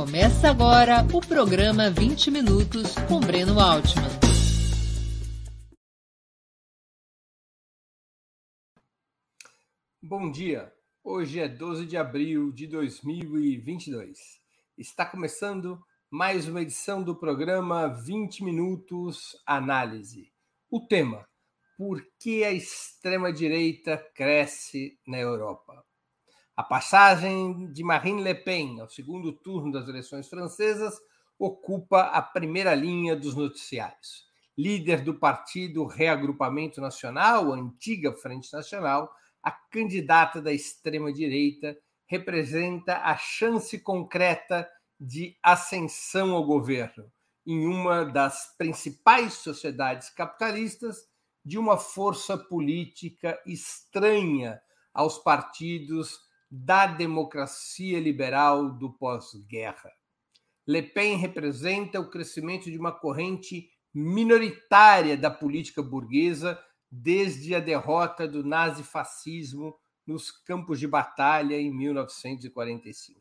Começa agora o programa 20 Minutos com Breno Altman. Bom dia. Hoje é 12 de abril de 2022. Está começando mais uma edição do programa 20 Minutos Análise. O tema: Por que a extrema-direita cresce na Europa? A passagem de Marine Le Pen ao segundo turno das eleições francesas ocupa a primeira linha dos noticiários. Líder do partido Reagrupamento Nacional, antiga Frente Nacional, a candidata da extrema-direita representa a chance concreta de ascensão ao governo em uma das principais sociedades capitalistas de uma força política estranha aos partidos da democracia liberal do pós-guerra. Le Pen representa o crescimento de uma corrente minoritária da política burguesa desde a derrota do nazifascismo nos campos de batalha em 1945.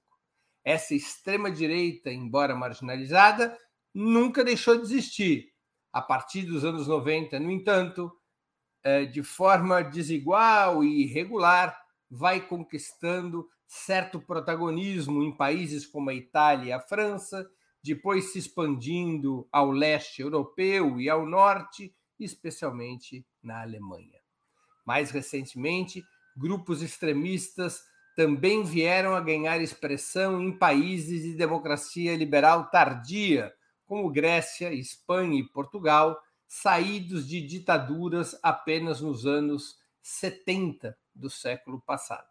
Essa extrema-direita, embora marginalizada, nunca deixou de existir. A partir dos anos 90, no entanto, eh, de forma desigual e irregular, vai conquistando certo protagonismo em países como a Itália e a França, depois se expandindo ao leste europeu e ao norte, especialmente na Alemanha. Mais recentemente, grupos extremistas também vieram a ganhar expressão em países de democracia liberal tardia, como Grécia, Espanha e Portugal, saídos de ditaduras apenas nos anos 70 do século passado.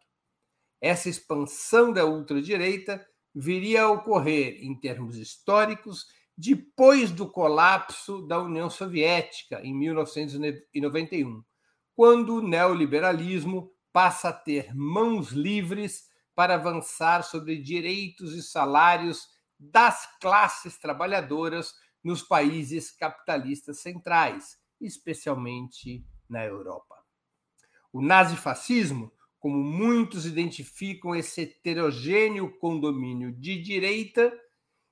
Essa expansão da ultradireita viria a ocorrer, em termos históricos, depois do colapso da União Soviética, em 1991, quando o neoliberalismo passa a ter mãos livres para avançar sobre direitos e salários das classes trabalhadoras nos países capitalistas centrais, especialmente na Europa. O nazifascismo, como muitos identificam esse heterogêneo condomínio de direita,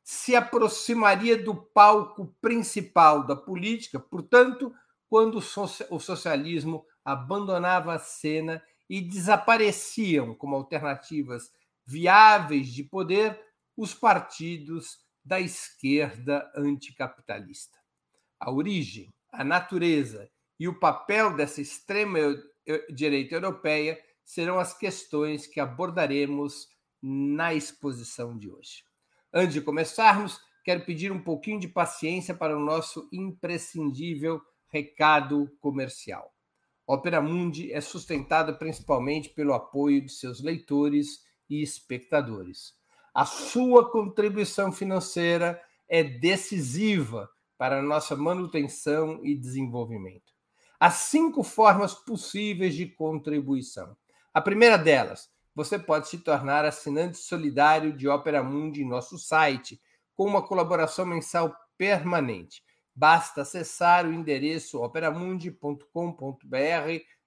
se aproximaria do palco principal da política, portanto, quando o socialismo abandonava a cena e desapareciam como alternativas viáveis de poder os partidos da esquerda anticapitalista. A origem, a natureza e o papel dessa extrema direita europeia serão as questões que abordaremos na exposição de hoje. Antes de começarmos, quero pedir um pouquinho de paciência para o nosso imprescindível recado comercial. Opera Mundi é sustentada principalmente pelo apoio de seus leitores e espectadores. A sua contribuição financeira é decisiva para a nossa manutenção e desenvolvimento. Há cinco formas possíveis de contribuição. A primeira delas, você pode se tornar assinante solidário de Opera Mundi em nosso site, com uma colaboração mensal permanente. Basta acessar o endereço operamundi.com.br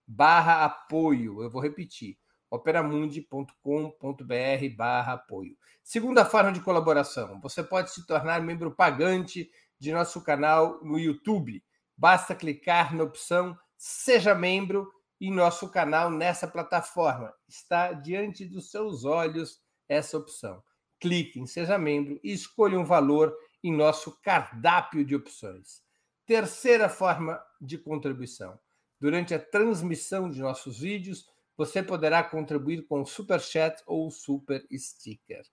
barra apoio. Eu vou repetir, operamundi.com.br barra apoio. Segunda forma de colaboração, você pode se tornar membro pagante de nosso canal no YouTube Basta clicar na opção Seja Membro em nosso canal nessa plataforma. Está diante dos seus olhos essa opção. Clique em Seja Membro e escolha um valor em nosso cardápio de opções. Terceira forma de contribuição. Durante a transmissão de nossos vídeos, você poderá contribuir com Super Chat ou Super Sticker.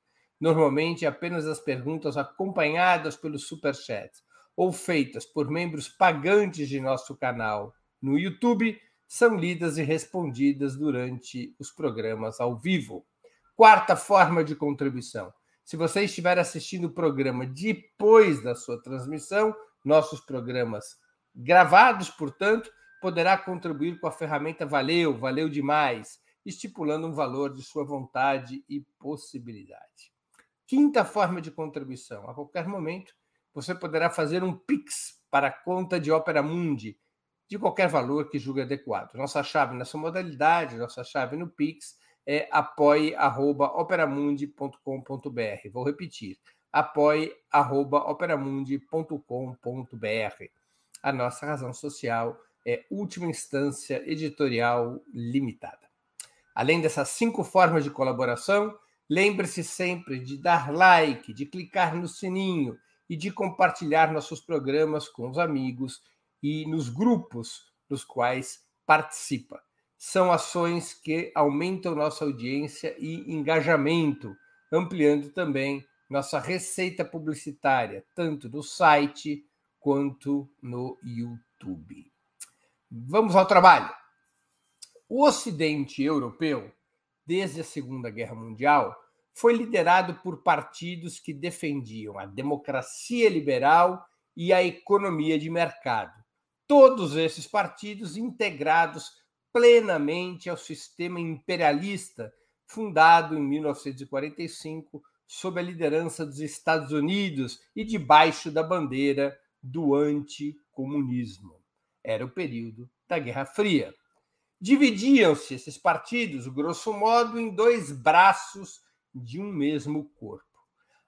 Normalmente, apenas as perguntas acompanhadas pelo Super Chat ou feitas por membros pagantes de nosso canal no YouTube são lidas e respondidas durante os programas ao vivo. Quarta forma de contribuição. Se você estiver assistindo o programa depois da sua transmissão, nossos programas gravados, portanto, poderá contribuir com a ferramenta Valeu, valeu demais, estipulando um valor de sua vontade e possibilidade. Quinta forma de contribuição. A qualquer momento, você poderá fazer um Pix para a conta de Opera Mundi, de qualquer valor que julgue adequado. Nossa chave nessa modalidade, nossa chave no Pix é apoie.operamundi.com.br. Vou repetir, apoie.operamundi.com.br. A nossa razão social é Última Instância Editorial Limitada. Além dessas cinco formas de colaboração, lembre-se sempre de dar like, de clicar no sininho e de compartilhar nossos programas com os amigos e nos grupos nos quais participa. São ações que aumentam nossa audiência e engajamento, ampliando também nossa receita publicitária, tanto no site quanto no YouTube. Vamos ao trabalho. O Ocidente europeu, desde a Segunda Guerra Mundial, foi liderado por partidos que defendiam a democracia liberal e a economia de mercado. Todos esses partidos integrados plenamente ao sistema imperialista fundado em 1945 sob a liderança dos Estados Unidos e debaixo da bandeira do anticomunismo. Era o período da Guerra Fria. Dividiam-se esses partidos, grosso modo, em dois braços de um mesmo corpo.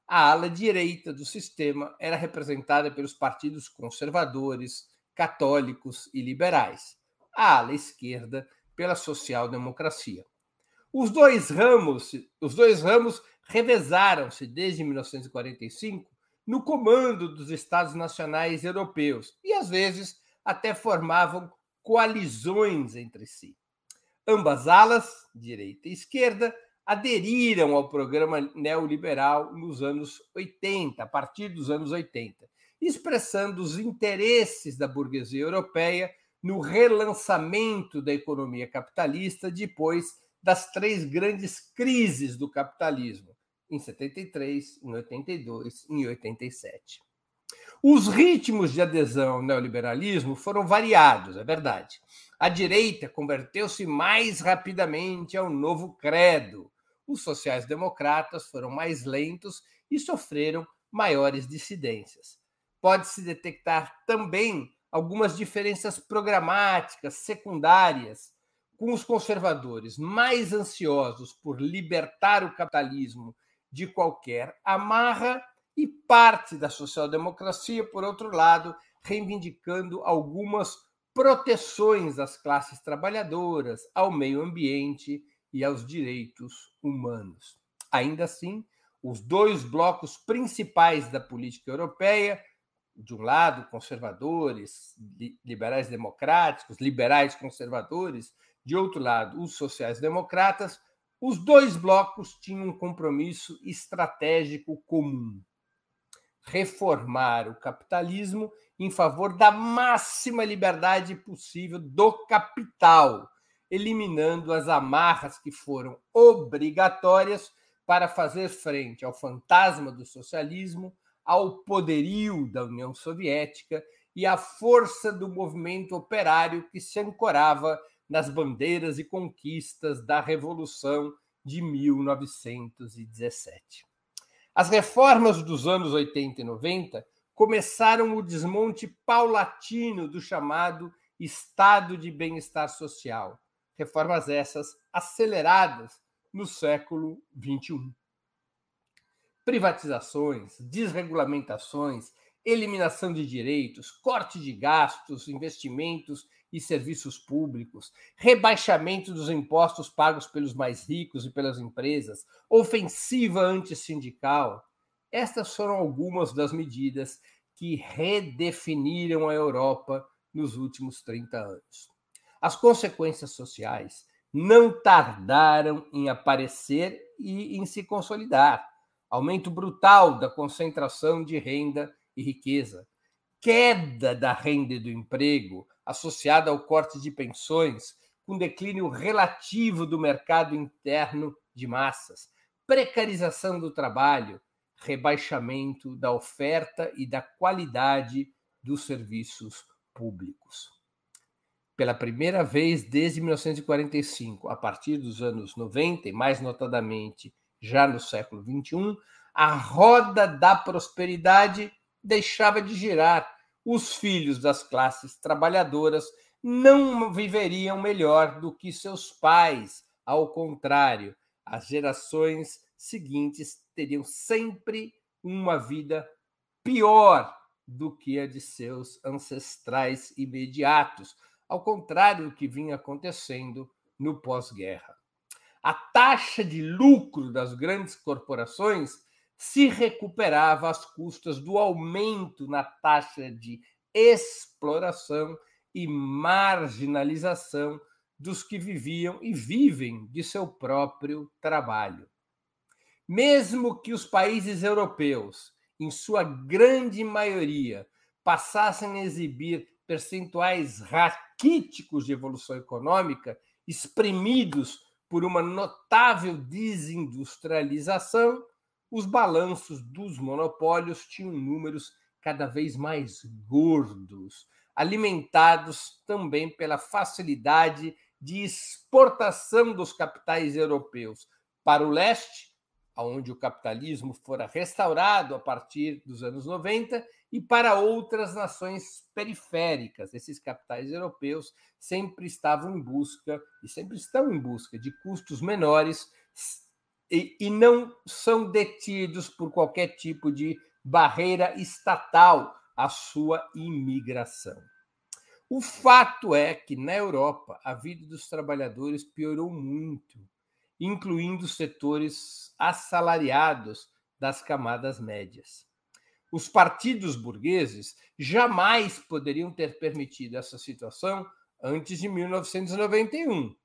A ala direita do sistema era representada pelos partidos conservadores, católicos e liberais. A ala esquerda pela social-democracia. Os dois ramos, os dois ramos revezaram-se desde 1945 no comando dos Estados nacionais europeus e às vezes até formavam coalizões entre si. Ambas alas, direita e esquerda, aderiram ao programa neoliberal nos anos 80, a partir dos anos 80, expressando os interesses da burguesia europeia no relançamento da economia capitalista depois das três grandes crises do capitalismo, em 73, em 82 e em 87. Os ritmos de adesão ao neoliberalismo foram variados, é verdade. A direita converteu-se mais rapidamente ao novo credo. Os sociais-democratas foram mais lentos e sofreram maiores dissidências. Pode-se detectar também algumas diferenças programáticas secundárias com os conservadores mais ansiosos por libertar o capitalismo de qualquer amarra e parte da social-democracia, por outro lado, reivindicando algumas proteções às classes trabalhadoras, ao meio ambiente e aos direitos humanos. Ainda assim, os dois blocos principais da política europeia, de um lado, conservadores, liberais democráticos, liberais conservadores, de outro lado, os sociais-democratas, os dois blocos tinham um compromisso estratégico comum: reformar o capitalismo em favor da máxima liberdade possível do capital, eliminando as amarras que foram obrigatórias para fazer frente ao fantasma do socialismo, ao poderio da União Soviética e à força do movimento operário que se ancorava nas bandeiras e conquistas da Revolução de 1917. As reformas dos anos 80 e 90 começaram o desmonte paulatino do chamado Estado de Bem-Estar Social. Reformas essas aceleradas no século XXI. Privatizações, desregulamentações, eliminação de direitos, corte de gastos, investimentos e serviços públicos, rebaixamento dos impostos pagos pelos mais ricos e pelas empresas, ofensiva antissindical. Estas foram algumas das medidas que redefiniram a Europa nos últimos 30 anos. As consequências sociais não tardaram em aparecer e em se consolidar. Aumento brutal da concentração de renda e riqueza, queda da renda e do emprego, associada ao corte de pensões, com declínio relativo do mercado interno de massas, precarização do trabalho, rebaixamento da oferta e da qualidade dos serviços públicos. Pela primeira vez desde 1945, a partir dos anos 90, e mais notadamente já no século XXI, a roda da prosperidade deixava de girar os filhos das classes trabalhadoras não viveriam melhor do que seus pais. Ao contrário, as gerações seguintes teriam sempre uma vida pior do que a de seus ancestrais imediatos, ao contrário do que vinha acontecendo no pós-guerra. A taxa de lucro das grandes corporações se recuperava às custas do aumento na taxa de exploração e marginalização dos que viviam e vivem de seu próprio trabalho. Mesmo que os países europeus, em sua grande maioria, passassem a exibir percentuais raquíticos de evolução econômica, exprimidos por uma notável desindustrialização, os balanços dos monopólios tinham números cada vez mais gordos, alimentados também pela facilidade de exportação dos capitais europeus para o leste, onde o capitalismo fora restaurado a partir dos anos 90, e para outras nações periféricas. Esses capitais europeus sempre estavam em busca, e sempre estão em busca, de custos menores e, e não são detidos por qualquer tipo de barreira estatal à sua imigração. O fato é que na Europa a vida dos trabalhadores piorou muito, incluindo setores assalariados das camadas médias. Os partidos burgueses jamais poderiam ter permitido essa situação antes de 1991.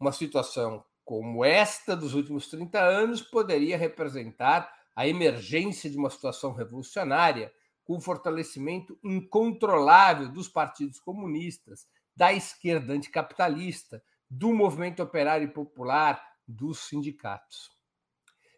Uma situação como esta dos últimos 30 anos poderia representar a emergência de uma situação revolucionária com o fortalecimento incontrolável dos partidos comunistas, da esquerda anticapitalista, do movimento operário e popular, dos sindicatos.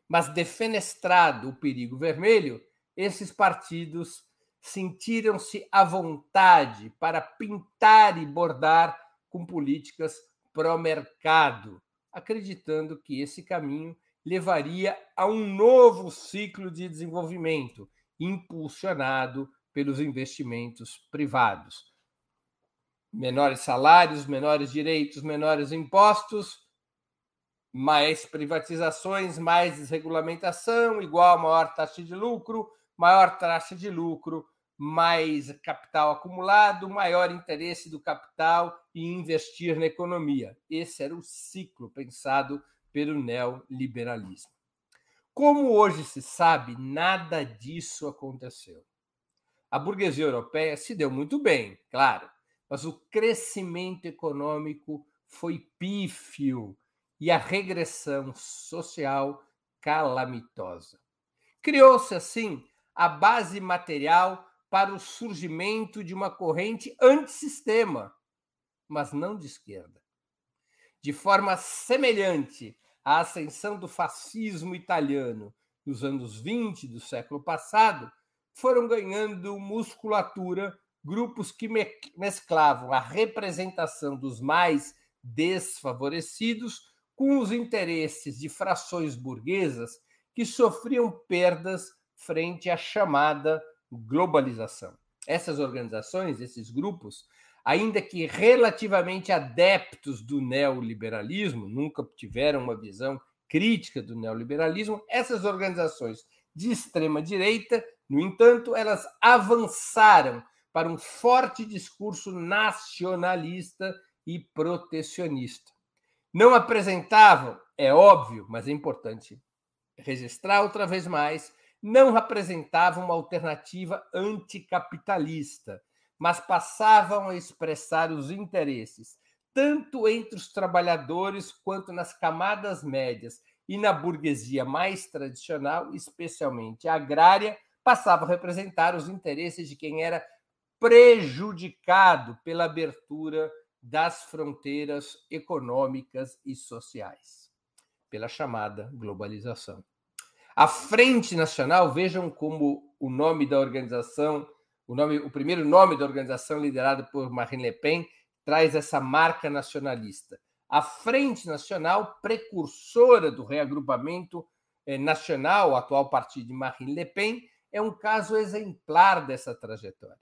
Mas, defenestrado o perigo vermelho, esses partidos sentiram-se à vontade para pintar e bordar com políticas pró-mercado, acreditando que esse caminho levaria a um novo ciclo de desenvolvimento impulsionado pelos investimentos privados. Menores salários, menores direitos, menores impostos, mais privatizações, mais desregulamentação, igual a maior taxa de lucro, maior taxa de lucro, mais capital acumulado, maior interesse do capital em investir na economia. Esse era o ciclo pensado pelo neoliberalismo. Como hoje se sabe, nada disso aconteceu. A burguesia europeia se deu muito bem, claro, mas o crescimento econômico foi pífio e a regressão social calamitosa. Criou-se, assim, a base material para o surgimento de uma corrente antissistema, mas não de esquerda. De forma semelhante a ascensão do fascismo italiano nos anos 20 do século passado, foram ganhando musculatura grupos que mesclavam a representação dos mais desfavorecidos com os interesses de frações burguesas que sofriam perdas frente à chamada globalização. Essas organizações, esses grupos, ainda que relativamente adeptos do neoliberalismo, nunca tiveram uma visão crítica do neoliberalismo, essas organizações de extrema direita, no entanto, elas avançaram para um forte discurso nacionalista e protecionista. Não apresentavam, é óbvio, mas é importante registrar outra vez mais, não representavam uma alternativa anticapitalista mas passavam a expressar os interesses, tanto entre os trabalhadores quanto nas camadas médias e na burguesia mais tradicional, especialmente agrária, passavam a representar os interesses de quem era prejudicado pela abertura das fronteiras econômicas e sociais, pela chamada globalização. A Frente Nacional, vejam como o nome da organização o, nome, o primeiro nome da organização liderada por Marine Le Pen traz essa marca nacionalista. A Frente Nacional, precursora do reagrupamento eh, nacional, o atual partido de Marine Le Pen, é um caso exemplar dessa trajetória.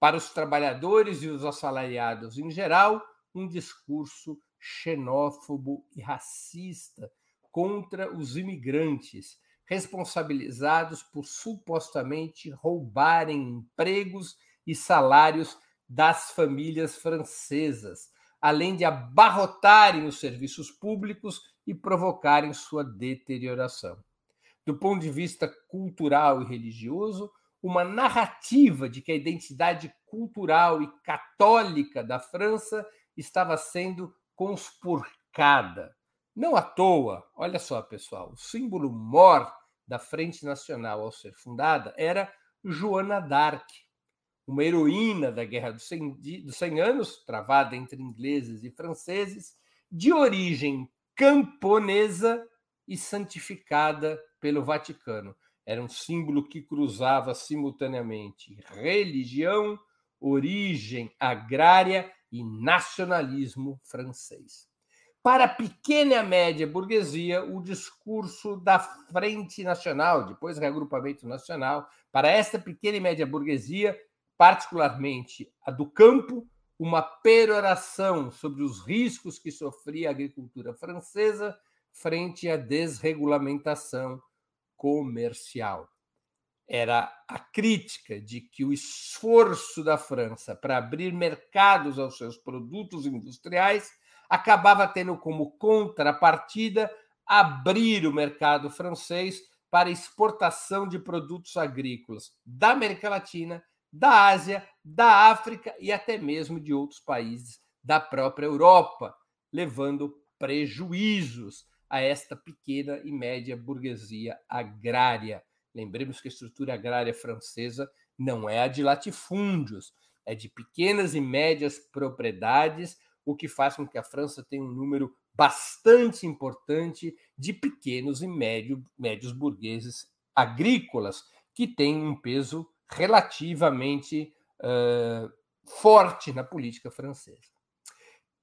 Para os trabalhadores e os assalariados em geral, um discurso xenófobo e racista contra os imigrantes, responsabilizados por supostamente roubarem empregos e salários das famílias francesas, além de abarrotarem os serviços públicos e provocarem sua deterioração. Do ponto de vista cultural e religioso, uma narrativa de que a identidade cultural e católica da França estava sendo conspurcada. Não à toa, olha só, pessoal, o símbolo mor da Frente Nacional ao ser fundada era Joana d'Arc, uma heroína da Guerra dos 100, dos 100 Anos, travada entre ingleses e franceses, de origem camponesa e santificada pelo Vaticano. Era um símbolo que cruzava simultaneamente religião, origem agrária e nacionalismo francês. Para a pequena e média burguesia, o discurso da Frente Nacional, depois reagrupamento nacional, para esta pequena e média burguesia, particularmente a do campo, uma peroração sobre os riscos que sofria a agricultura francesa frente à desregulamentação comercial. Era a crítica de que o esforço da França para abrir mercados aos seus produtos industriais acabava tendo como contrapartida abrir o mercado francês para exportação de produtos agrícolas da América Latina da Ásia, da África e até mesmo de outros países da própria Europa, levando prejuízos a esta pequena e média burguesia agrária. Lembremos que a estrutura agrária francesa não é a de latifúndios, é de pequenas e médias propriedades, o que faz com que a França tenha um número bastante importante de pequenos e médio, médios burgueses agrícolas, que têm um peso relativamente uh, forte na política francesa.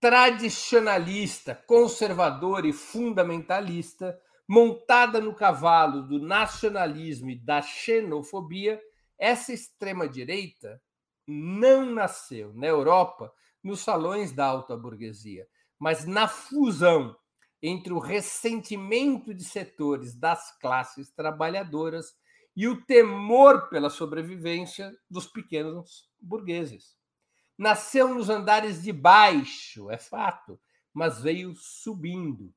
Tradicionalista, conservador e fundamentalista, montada no cavalo do nacionalismo e da xenofobia, essa extrema-direita não nasceu na Europa nos salões da alta burguesia, mas na fusão entre o ressentimento de setores das classes trabalhadoras e o temor pela sobrevivência dos pequenos burgueses. Nasceu nos andares de baixo, é fato, mas veio subindo.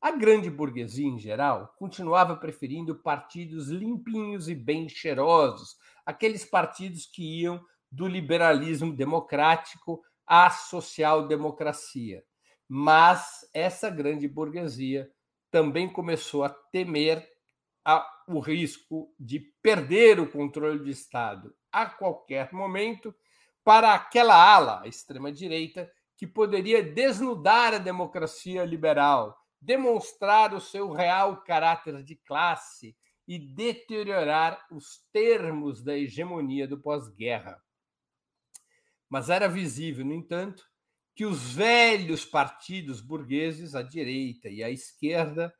A grande burguesia, em geral, continuava preferindo partidos limpinhos e bem cheirosos, aqueles partidos que iam do liberalismo democrático à social-democracia. Mas essa grande burguesia também começou a temer a, o risco de perder o controle do Estado a qualquer momento para aquela ala, a extrema-direita, que poderia desnudar a democracia liberal, demonstrar o seu real caráter de classe e deteriorar os termos da hegemonia do pós-guerra. Mas era visível, no entanto, que os velhos partidos burgueses, a direita e a esquerda,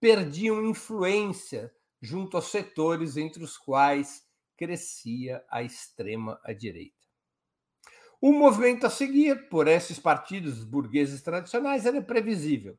perdiam influência junto aos setores entre os quais crescia a extrema-direita. O movimento a seguir por esses partidos burgueses tradicionais era previsível.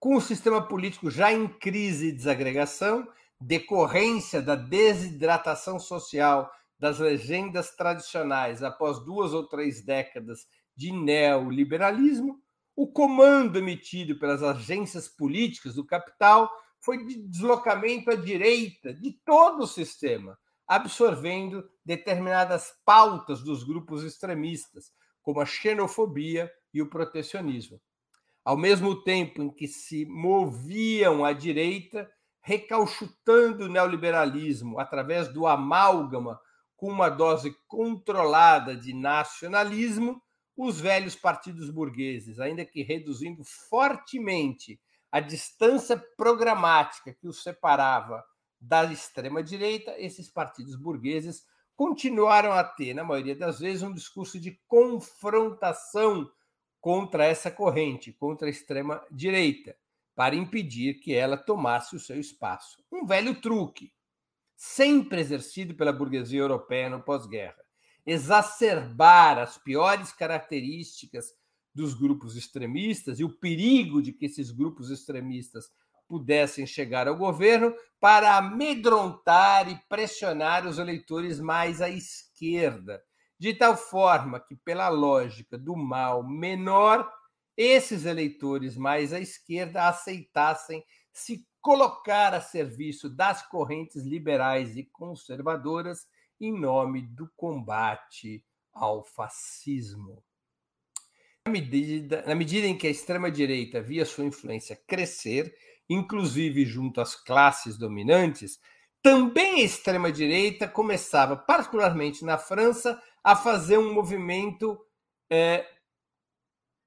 Com o sistema político já em crise e desagregação, decorrência da desidratação social das legendas tradicionais após duas ou três décadas de neoliberalismo, o comando emitido pelas agências políticas do capital foi de deslocamento à direita de todo o sistema, absorvendo determinadas pautas dos grupos extremistas, como a xenofobia e o protecionismo. Ao mesmo tempo em que se moviam à direita, recalchutando o neoliberalismo através do amálgama com uma dose controlada de nacionalismo, os velhos partidos burgueses, ainda que reduzindo fortemente a distância programática que os separava da extrema-direita, esses partidos burgueses continuaram a ter, na maioria das vezes, um discurso de confrontação contra essa corrente, contra a extrema-direita, para impedir que ela tomasse o seu espaço. Um velho truque, sempre exercido pela burguesia europeia no pós-guerra exacerbar as piores características dos grupos extremistas e o perigo de que esses grupos extremistas pudessem chegar ao governo para amedrontar e pressionar os eleitores mais à esquerda, de tal forma que, pela lógica do mal menor, esses eleitores mais à esquerda aceitassem se colocar a serviço das correntes liberais e conservadoras em nome do combate ao fascismo. Na medida, na medida em que a extrema-direita via sua influência crescer, inclusive junto às classes dominantes, também a extrema-direita começava, particularmente na França, a fazer um movimento é,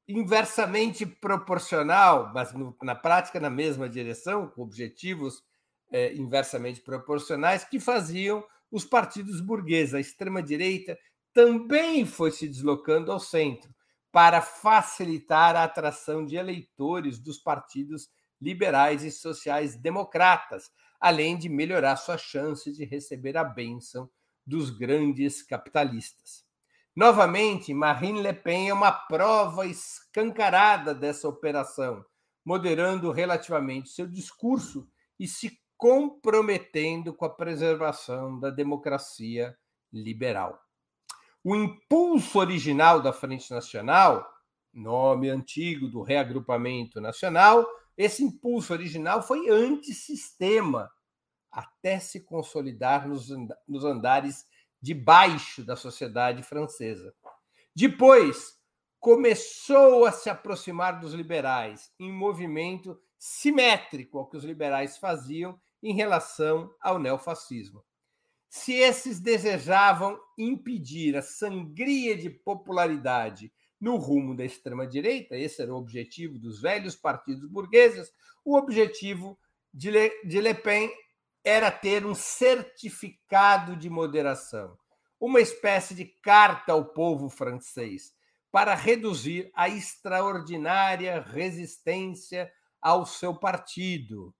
inversamente proporcional, mas no, na prática na mesma direção, com objetivos é, inversamente proporcionais, que faziam os partidos burgueses. A extrema-direita também foi se deslocando ao centro para facilitar a atração de eleitores dos partidos liberais e sociais-democratas, além de melhorar sua chance de receber a bênção dos grandes capitalistas. Novamente, Marine Le Pen é uma prova escancarada dessa operação, moderando relativamente seu discurso e se comprometendo com a preservação da democracia liberal. O impulso original da Frente Nacional, nome antigo do reagrupamento nacional, esse impulso original foi antissistema, até se consolidar nos andares de baixo da sociedade francesa. Depois, começou a se aproximar dos liberais, em movimento simétrico ao que os liberais faziam em relação ao neofascismo. Se esses desejavam impedir a sangria de popularidade no rumo da extrema-direita, esse era o objetivo dos velhos partidos burgueses, o objetivo de Le, de Le Pen era ter um certificado de moderação, uma espécie de carta ao povo francês, para reduzir a extraordinária resistência ao seu partido,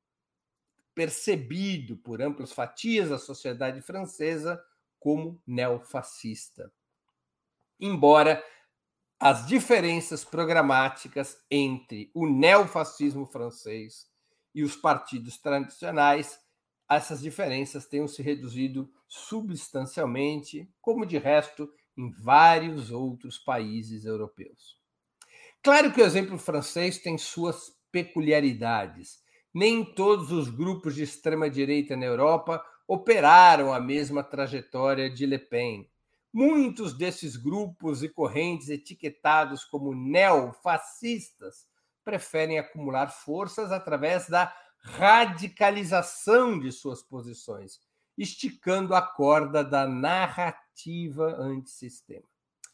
percebido por amplas fatias da sociedade francesa como neofascista. Embora as diferenças programáticas entre o neofascismo francês e os partidos tradicionais, essas diferenças tenham se reduzido substancialmente, como de resto em vários outros países europeus. Claro que o exemplo francês tem suas peculiaridades. Nem todos os grupos de extrema-direita na Europa operaram a mesma trajetória de Le Pen. Muitos desses grupos e correntes etiquetados como neofascistas preferem acumular forças através da radicalização de suas posições, esticando a corda da narrativa antissistema.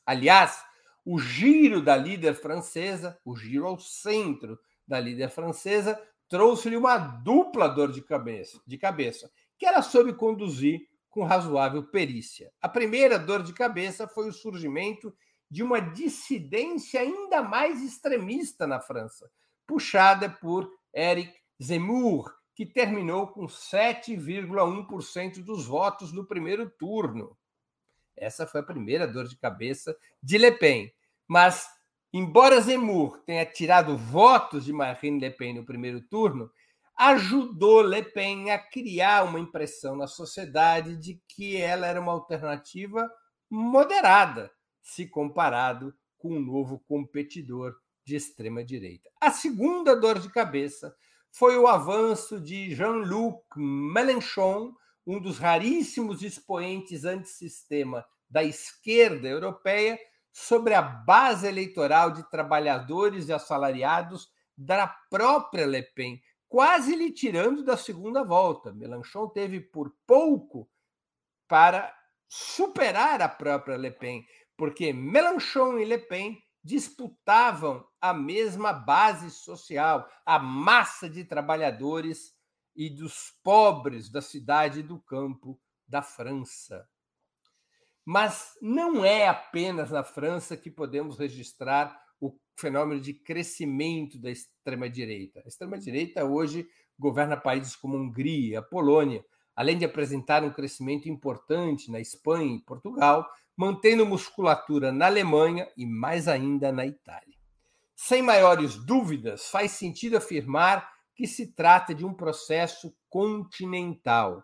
Aliás, o giro da líder francesa, o giro ao centro da líder francesa, trouxe-lhe uma dupla dor de cabeça, de cabeça, que ela soube conduzir com razoável perícia. A primeira dor de cabeça foi o surgimento de uma dissidência ainda mais extremista na França, puxada por Eric Zemmour, que terminou com 7,1% dos votos no primeiro turno. Essa foi a primeira dor de cabeça de Le Pen. Mas, embora Zemmour tenha tirado votos de Marine Le Pen no primeiro turno, ajudou Le Pen a criar uma impressão na sociedade de que ela era uma alternativa moderada, se comparado com o um novo competidor de extrema direita. A segunda dor de cabeça foi o avanço de Jean-Luc Mélenchon, um dos raríssimos expoentes antissistema da esquerda europeia, sobre a base eleitoral de trabalhadores e assalariados da própria Le Pen, quase lhe tirando da segunda volta. Mélenchon teve por pouco para superar a própria Le Pen, porque Mélenchon e Le Pen disputavam a mesma base social, a massa de trabalhadores e dos pobres da cidade e do campo da França. Mas não é apenas na França que podemos registrar o fenômeno de crescimento da extrema-direita. A extrema-direita hoje governa países como Hungria, Polônia, além de apresentar um crescimento importante na Espanha e Portugal, mantendo musculatura na Alemanha e mais ainda na Itália. Sem maiores dúvidas, faz sentido afirmar que se trata de um processo continental,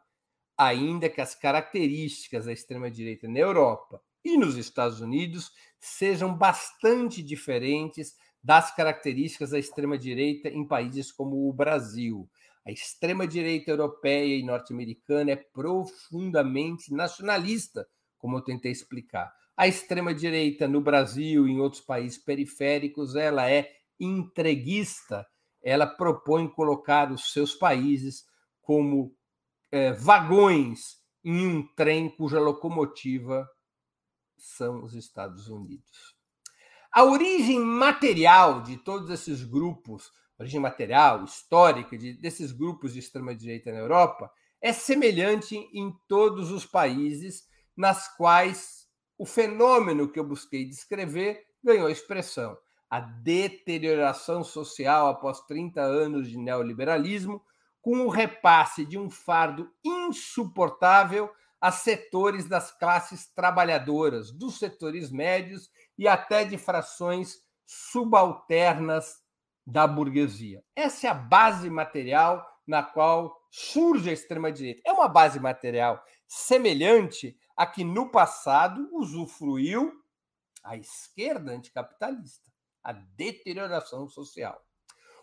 ainda que as características da extrema-direita na Europa e nos Estados Unidos sejam bastante diferentes das características da extrema-direita em países como o Brasil. A extrema-direita europeia e norte-americana é profundamente nacionalista, como eu tentei explicar. A extrema-direita no Brasil e em outros países periféricos, ela é entreguista, ela propõe colocar os seus países como é, vagões em um trem cuja locomotiva são os Estados Unidos. A origem material de todos esses grupos, origem material, histórica, de, desses grupos de extrema-direita na Europa, é semelhante em todos os países nas quais o fenômeno que eu busquei descrever ganhou expressão. A deterioração social após 30 anos de neoliberalismo, com o repasse de um fardo insuportável a setores das classes trabalhadoras, dos setores médios e até de frações subalternas da burguesia. Essa é a base material na qual surge a extrema-direita. É uma base material semelhante a que no passado usufruiu a esquerda anticapitalista, a deterioração social.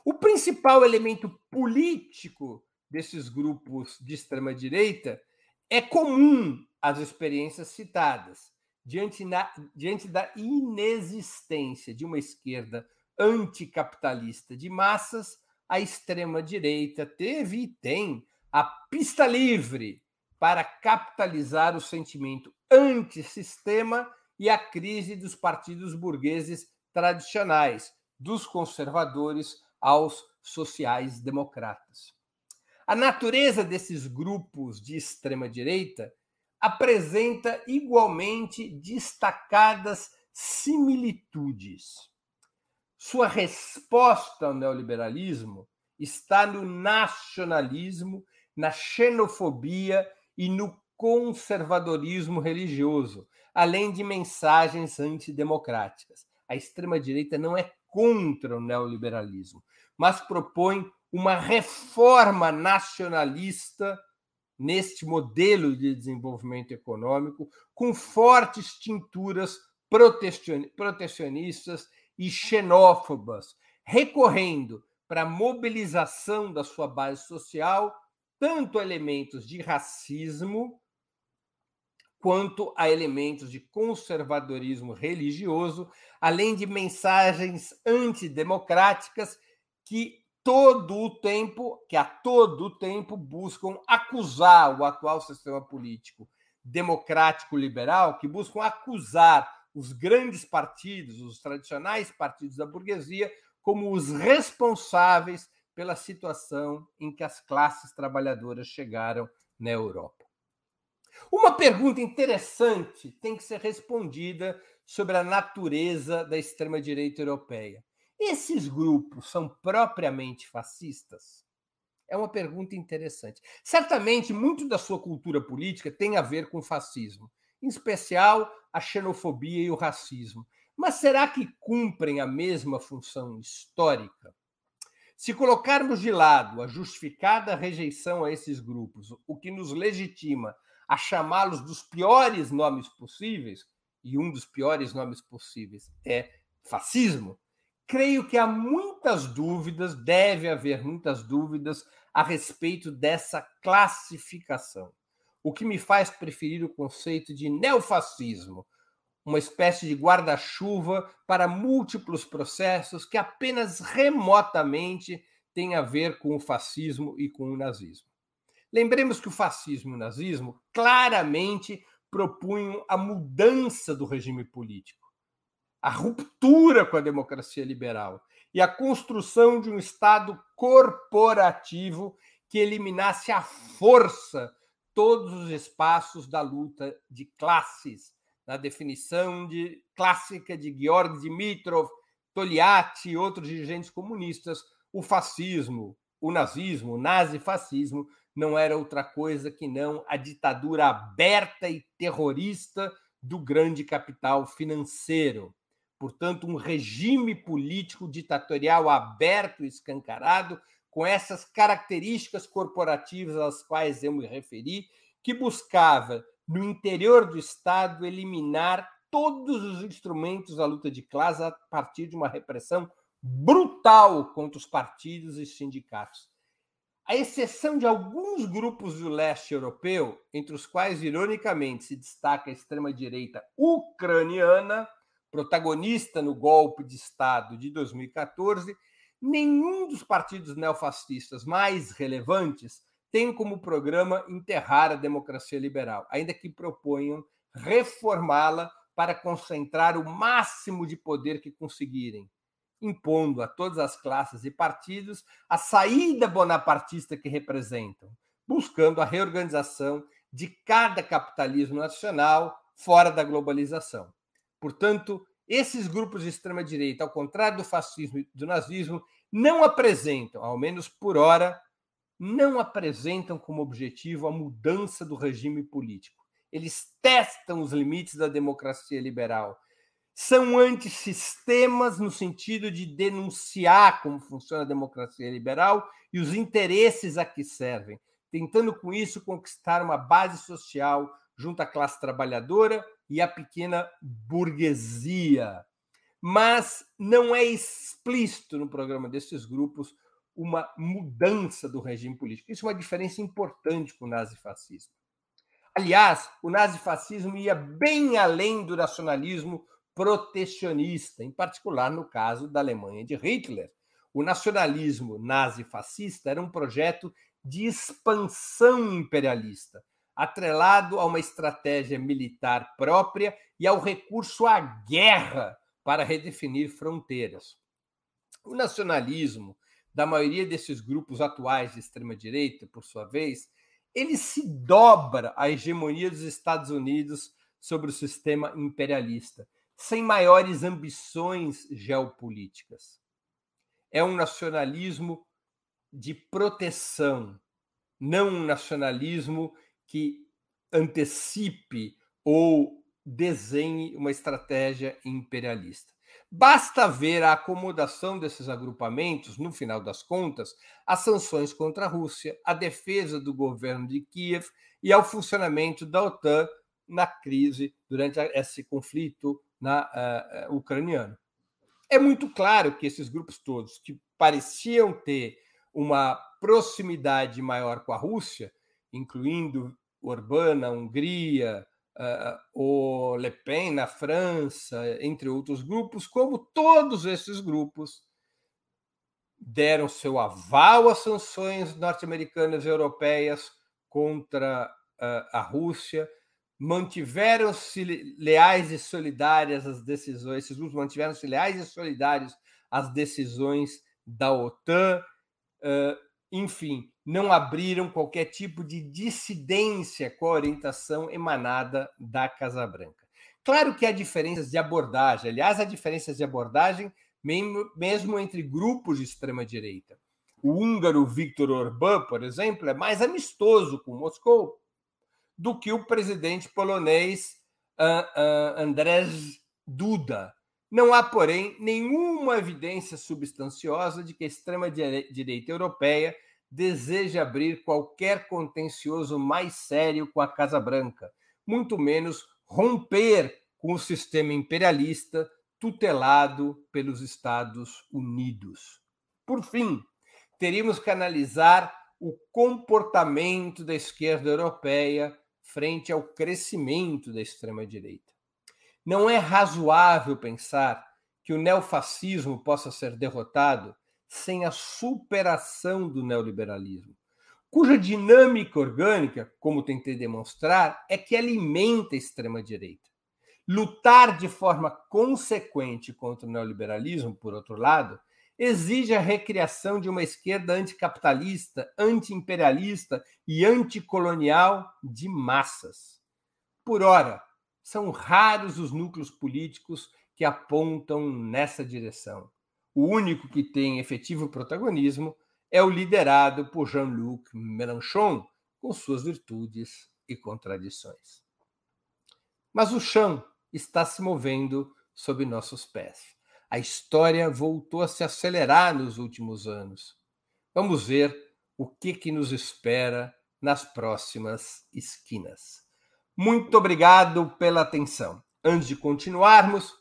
O principal elemento político desses grupos de extrema-direita é comum às experiências citadas diante, na, diante da inexistência de uma esquerda anticapitalista de massas, a extrema-direita teve e tem a pista livre para capitalizar o sentimento antissistema e a crise dos partidos burgueses tradicionais, dos conservadores aos sociais-democratas. A natureza desses grupos de extrema-direita apresenta igualmente destacadas similitudes. Sua resposta ao neoliberalismo está no nacionalismo, na xenofobia e no conservadorismo religioso, além de mensagens antidemocráticas. A extrema-direita não é contra o neoliberalismo, mas propõe uma reforma nacionalista neste modelo de desenvolvimento econômico, com fortes tinturas protecionistas e xenófobas, recorrendo para a mobilização da sua base social, tanto a elementos de racismo quanto a elementos de conservadorismo religioso, além de mensagens antidemocráticas que todo o tempo, que a todo o tempo buscam acusar o atual sistema político democrático liberal, que buscam acusar os grandes partidos, os tradicionais partidos da burguesia, como os responsáveis pela situação em que as classes trabalhadoras chegaram na Europa. Uma pergunta interessante tem que ser respondida sobre a natureza da extrema-direita europeia. Esses grupos são propriamente fascistas? É uma pergunta interessante. Certamente, muito da sua cultura política tem a ver com fascismo, em especial a xenofobia e o racismo. Mas será que cumprem a mesma função histórica? Se colocarmos de lado a justificada rejeição a esses grupos, o que nos legitima a chamá-los dos piores nomes possíveis, e um dos piores nomes possíveis é fascismo, creio que há muitas dúvidas, deve haver muitas dúvidas a respeito dessa classificação. O que me faz preferir o conceito de neofascismo, uma espécie de guarda-chuva para múltiplos processos que apenas remotamente têm a ver com o fascismo e com o nazismo. Lembremos que o fascismo e o nazismo claramente propunham a mudança do regime político a ruptura com a democracia liberal e a construção de um Estado corporativo que eliminasse à força todos os espaços da luta de classes, na definição de, clássica de Georg Dimitrov, Togliatti e outros dirigentes comunistas, o fascismo, o nazismo, o nazifascismo não era outra coisa que não a ditadura aberta e terrorista do grande capital financeiro. Portanto, um regime político ditatorial aberto e escancarado, com essas características corporativas às quais eu me referi, que buscava, no interior do Estado, eliminar todos os instrumentos da luta de classe a partir de uma repressão brutal contra os partidos e sindicatos. A exceção de alguns grupos do leste europeu, entre os quais, ironicamente, se destaca a extrema-direita ucraniana, protagonista no golpe de Estado de 2014, nenhum dos partidos neofascistas mais relevantes tem como programa enterrar a democracia liberal, ainda que proponham reformá-la para concentrar o máximo de poder que conseguirem, impondo a todas as classes e partidos a saída bonapartista que representam, buscando a reorganização de cada capitalismo nacional fora da globalização. Portanto, esses grupos de extrema-direita, ao contrário do fascismo e do nazismo, não apresentam, ao menos por hora, não apresentam como objetivo a mudança do regime político. Eles testam os limites da democracia liberal. São antissistemas no sentido de denunciar como funciona a democracia liberal e os interesses a que servem, tentando com isso conquistar uma base social junto à classe trabalhadora e à pequena burguesia. Mas não é explícito no programa desses grupos uma mudança do regime político. Isso é uma diferença importante com o nazifascismo. Aliás, o nazifascismo ia bem além do nacionalismo protecionista, em particular no caso da Alemanha de Hitler. O nacionalismo nazifascista era um projeto de expansão imperialista, atrelado a uma estratégia militar própria e ao recurso à guerra para redefinir fronteiras. O nacionalismo da maioria desses grupos atuais de extrema-direita, por sua vez, ele se dobra à hegemonia dos Estados Unidos sobre o sistema imperialista, sem maiores ambições geopolíticas. É um nacionalismo de proteção, não um nacionalismo que antecipe ou desenhe uma estratégia imperialista. Basta ver a acomodação desses agrupamentos, no final das contas, às sanções contra a Rússia, à defesa do governo de Kiev e ao funcionamento da OTAN na crise durante esse conflito na uh, ucraniano. É muito claro que esses grupos todos, que pareciam ter uma proximidade maior com a Rússia, incluindo Orbán Hungria, uh, o Le Pen na França, entre outros grupos, como todos esses grupos deram seu aval às sanções norte-americanas e europeias contra uh, a Rússia, mantiveram-se leais e solidárias às decisões, esses grupos mantiveram-se leais e solidários às decisões da OTAN, uh, enfim, não abriram qualquer tipo de dissidência com a orientação emanada da Casa Branca. Claro que há diferenças de abordagem, aliás, há diferenças de abordagem mesmo entre grupos de extrema-direita. O húngaro Viktor Orbán, por exemplo, é mais amistoso com Moscou do que o presidente polonês uh, uh, Andrzej Duda. Não há, porém, nenhuma evidência substanciosa de que a extrema-direita europeia deseja abrir qualquer contencioso mais sério com a Casa Branca, muito menos romper com o sistema imperialista tutelado pelos Estados Unidos. Por fim, teríamos que analisar o comportamento da esquerda europeia frente ao crescimento da extrema-direita. Não é razoável pensar que o neofascismo possa ser derrotado sem a superação do neoliberalismo, cuja dinâmica orgânica, como tentei demonstrar, é que alimenta a extrema-direita. Lutar de forma consequente contra o neoliberalismo, por outro lado, exige a recriação de uma esquerda anticapitalista, antiimperialista e anticolonial de massas. Por ora, são raros os núcleos políticos que apontam nessa direção. O único que tem efetivo protagonismo é o liderado por Jean-Luc Mélenchon, com suas virtudes e contradições. Mas o chão está se movendo sob nossos pés. A história voltou a se acelerar nos últimos anos. Vamos ver o que, que nos espera nas próximas esquinas. Muito obrigado pela atenção. Antes de continuarmos,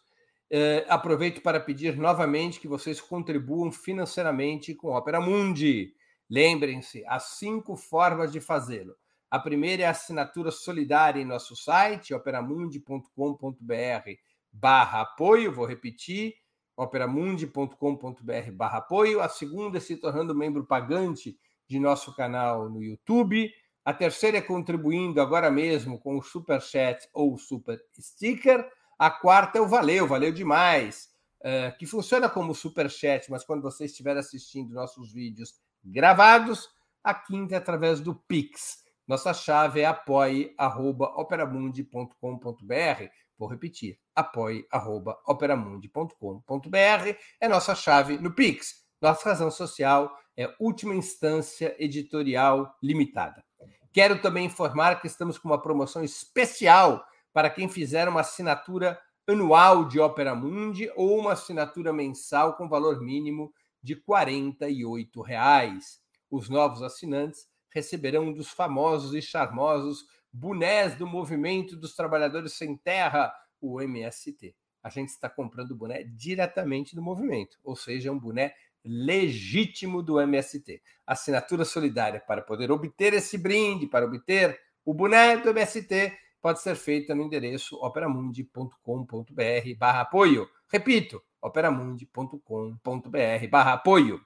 eh, aproveito para pedir novamente que vocês contribuam financeiramente com Opera Mundi. Lembrem-se, há cinco formas de fazê-lo. A primeira é a assinatura solidária em nosso site, operamundi.com.br barra apoio, vou repetir, operamundi.com.br barra apoio. A segunda é se tornando membro pagante de nosso canal no YouTube. A terceira é contribuindo agora mesmo com o Super Chat ou Super Sticker. A quarta é o Valeu, valeu demais, uh, que funciona como Super Chat, mas quando você estiver assistindo nossos vídeos gravados. A quinta é através do Pix. Nossa chave é apoie.operamundi.com.br. Vou repetir, apoie.operamundi.com.br é nossa chave no Pix. Nossa razão social é última instância editorial limitada. Quero também informar que estamos com uma promoção especial para quem fizer uma assinatura anual de Opera Mundi ou uma assinatura mensal com valor mínimo de 48 reais. Os novos assinantes receberão um dos famosos e charmosos bonés do Movimento dos Trabalhadores Sem Terra, o MST. A gente está comprando o boné diretamente do movimento, ou seja, um boné legítimo do MST. Assinatura solidária para poder obter esse brinde, para obter o boné do MST, pode ser feita no endereço operamundi.com.br barra apoio. Repito, operamundi.com.br barra apoio.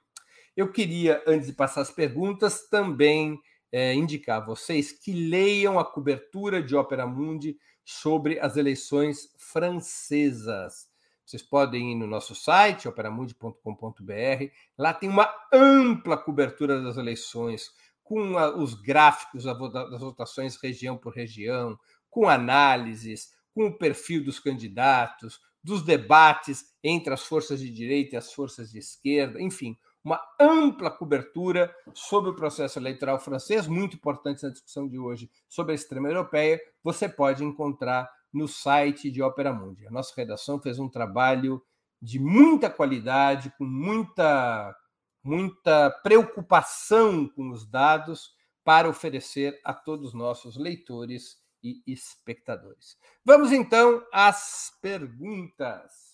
Eu queria, antes de passar as perguntas, também é, indicar a vocês que leiam a cobertura de Opera Mundi sobre as eleições francesas. Vocês podem ir no nosso site, operamundi.com.br. Lá tem uma ampla cobertura das eleições, com a, os gráficos das votações região por região, com análises, com o perfil dos candidatos, dos debates entre as forças de direita e as forças de esquerda, enfim, uma ampla cobertura sobre o processo eleitoral francês, muito importante na discussão de hoje sobre a extrema europeia, você pode encontrar no site de Opera Mundi. A nossa redação fez um trabalho de muita qualidade, com muita, muita preocupação com os dados para oferecer a todos os nossos leitores e espectadores. Vamos então às perguntas.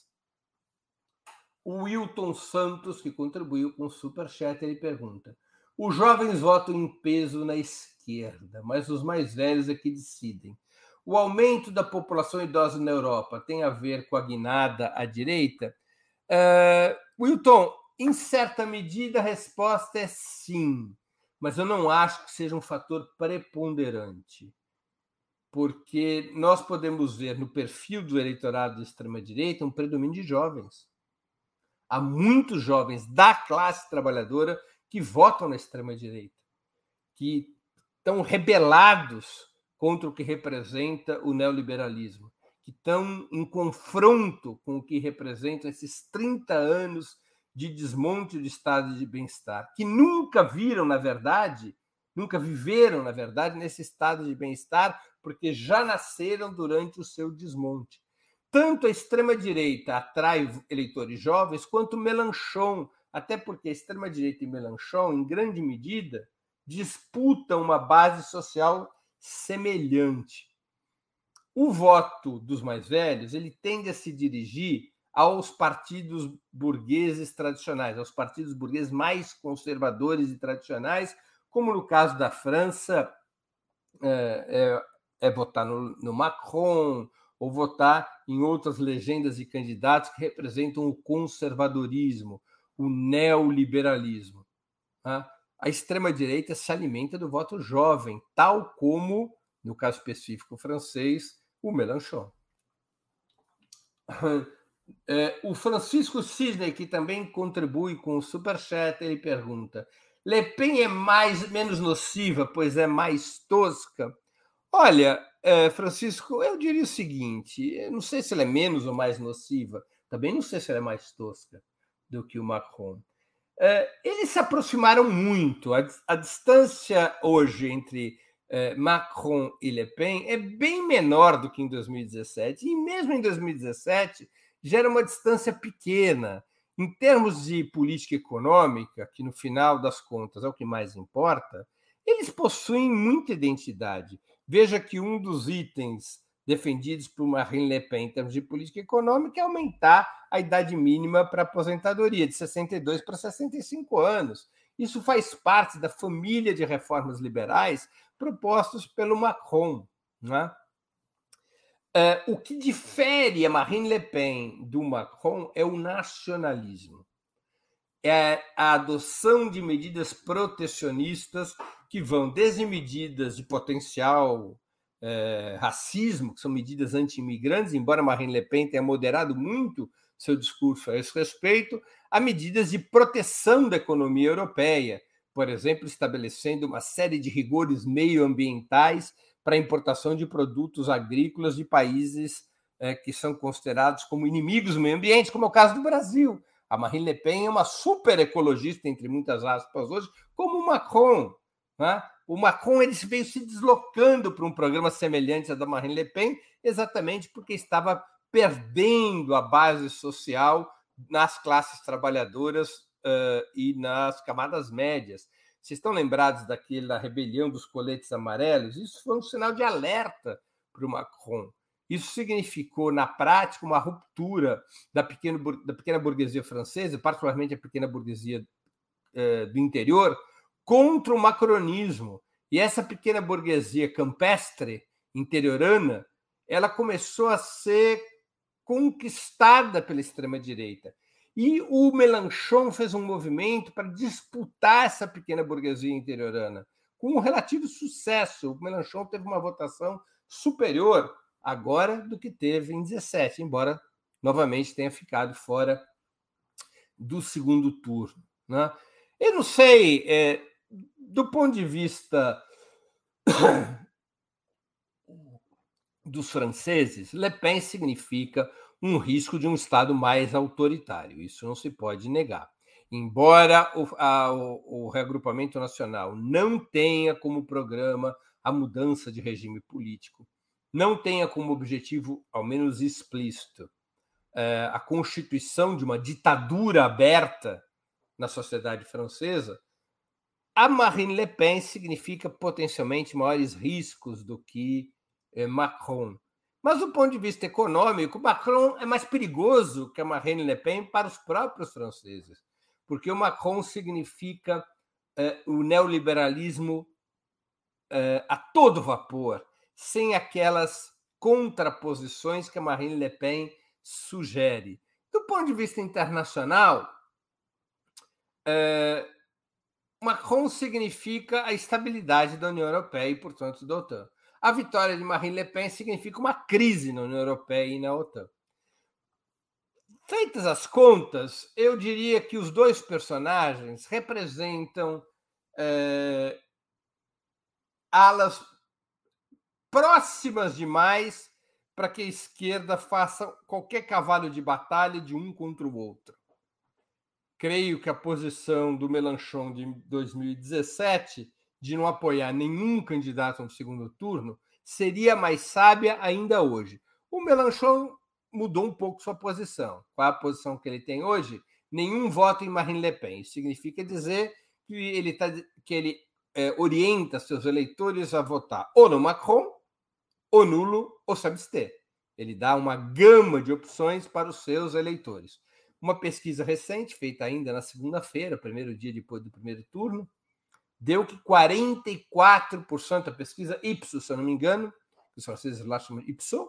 O Wilton Santos, que contribuiu com o Superchat, ele pergunta: Os jovens votam em peso na esquerda, mas os mais velhos é que decidem. O aumento da população idosa na Europa tem a ver com a guinada à direita? Uh, Wilton, em certa medida a resposta é sim, mas eu não acho que seja um fator preponderante, porque nós podemos ver no perfil do eleitorado de extrema-direita um predomínio de jovens. Há muitos jovens da classe trabalhadora que votam na extrema-direita, que estão rebelados contra o que representa o neoliberalismo, que estão em confronto com o que representam esses 30 anos de desmonte do estado de bem-estar, que nunca viram, na verdade, nunca viveram, na verdade, nesse estado de bem-estar, porque já nasceram durante o seu desmonte. Tanto a extrema-direita atrai eleitores jovens, quanto Melanchon, até porque a extrema-direita e Melanchon, em grande medida, disputam uma base social semelhante. O voto dos mais velhos ele tende a se dirigir aos partidos burgueses tradicionais, aos partidos burgueses mais conservadores e tradicionais, como no caso da França, é, é, é votar no, no Macron, ou votar em outras legendas de candidatos que representam o conservadorismo, o neoliberalismo. Tá? A extrema-direita se alimenta do voto jovem, tal como, no caso específico francês, o Mélenchon. É, o Francisco Cisney, que também contribui com o Superchat, ele pergunta: Le Pen é mais, menos nociva, pois é mais tosca? Olha, é, Francisco, eu diria o seguinte: não sei se ela é menos ou mais nociva, também não sei se ela é mais tosca do que o Macron. É, eles se aproximaram muito. A, a distância hoje entre é, Macron e Le Pen é bem menor do que em 2017, e mesmo em 2017 já era uma distância pequena. Em termos de política econômica, que no final das contas é o que mais importa, eles possuem muita identidade. Veja que um dos itens defendidos por Marine Le Pen em termos de política econômica é aumentar a idade mínima para aposentadoria de 62 para 65 anos. Isso faz parte da família de reformas liberais propostos pelo Macron. Né? O que difere a Marine Le Pen do Macron é o nacionalismo. É a adoção de medidas protecionistas que vão desde medidas de potencial é, racismo, que são medidas anti-imigrantes, embora Marine Le Pen tenha moderado muito seu discurso a esse respeito, a medidas de proteção da economia europeia, por exemplo, estabelecendo uma série de rigores meioambientais para a importação de produtos agrícolas de países é, que são considerados como inimigos do meio ambiente, como é o caso do Brasil. A Marine Le Pen é uma super ecologista, entre muitas aspas, hoje, como o Macron. Né? O Macron ele veio se deslocando para um programa semelhante ao da Marine Le Pen, exatamente porque estava perdendo a base social nas classes trabalhadoras uh, e nas camadas médias. Vocês estão lembrados daquela rebelião dos coletes amarelos? Isso foi um sinal de alerta para o Macron. Isso significou, na prática, uma ruptura da pequena, da pequena burguesia francesa, particularmente a pequena burguesia do interior, contra o macronismo. E essa pequena burguesia campestre, interiorana, ela começou a ser conquistada pela extrema-direita. E o Melanchon fez um movimento para disputar essa pequena burguesia interiorana, com um relativo sucesso. O Melanchon teve uma votação superior agora do que teve em 17, embora novamente tenha ficado fora do segundo turno. Né? Eu não sei, é, do ponto de vista dos franceses, Le Pen significa um risco de um Estado mais autoritário. Isso não se pode negar. Embora o, a, o, o reagrupamento nacional não tenha como programa a mudança de regime político, não tenha como objetivo, ao menos explícito, é, a constituição de uma ditadura aberta na sociedade francesa, a Marine Le Pen significa potencialmente maiores riscos do que é, Macron. Mas do ponto de vista econômico, Macron é mais perigoso que a Marine Le Pen para os próprios franceses, porque o Macron significa é, o neoliberalismo é, a todo vapor, sem aquelas contraposições que a Marine Le Pen sugere. Do ponto de vista internacional, é, Macron significa a estabilidade da União Europeia e, portanto, da OTAN. A vitória de Marine Le Pen significa uma crise na União Europeia e na OTAN. Feitas as contas, eu diria que os dois personagens representam é, alas próximas demais para que a esquerda faça qualquer cavalo de batalha de um contra o outro. Creio que a posição do Melanchon de 2017 de não apoiar nenhum candidato no segundo turno seria mais sábia ainda hoje. O Melanchon mudou um pouco sua posição. Qual é a posição que ele tem hoje? Nenhum voto em Marine Le Pen. Isso significa dizer que ele, tá, que ele é, orienta seus eleitores a votar ou no Macron, ou nulo, ou se abster. Ele dá uma gama de opções para os seus eleitores. Uma pesquisa recente, feita ainda na segunda-feira, primeiro dia depois do primeiro turno, deu que 44%, a pesquisa Ipsos, se eu não me engano, os franceses lá chamam Ipsos,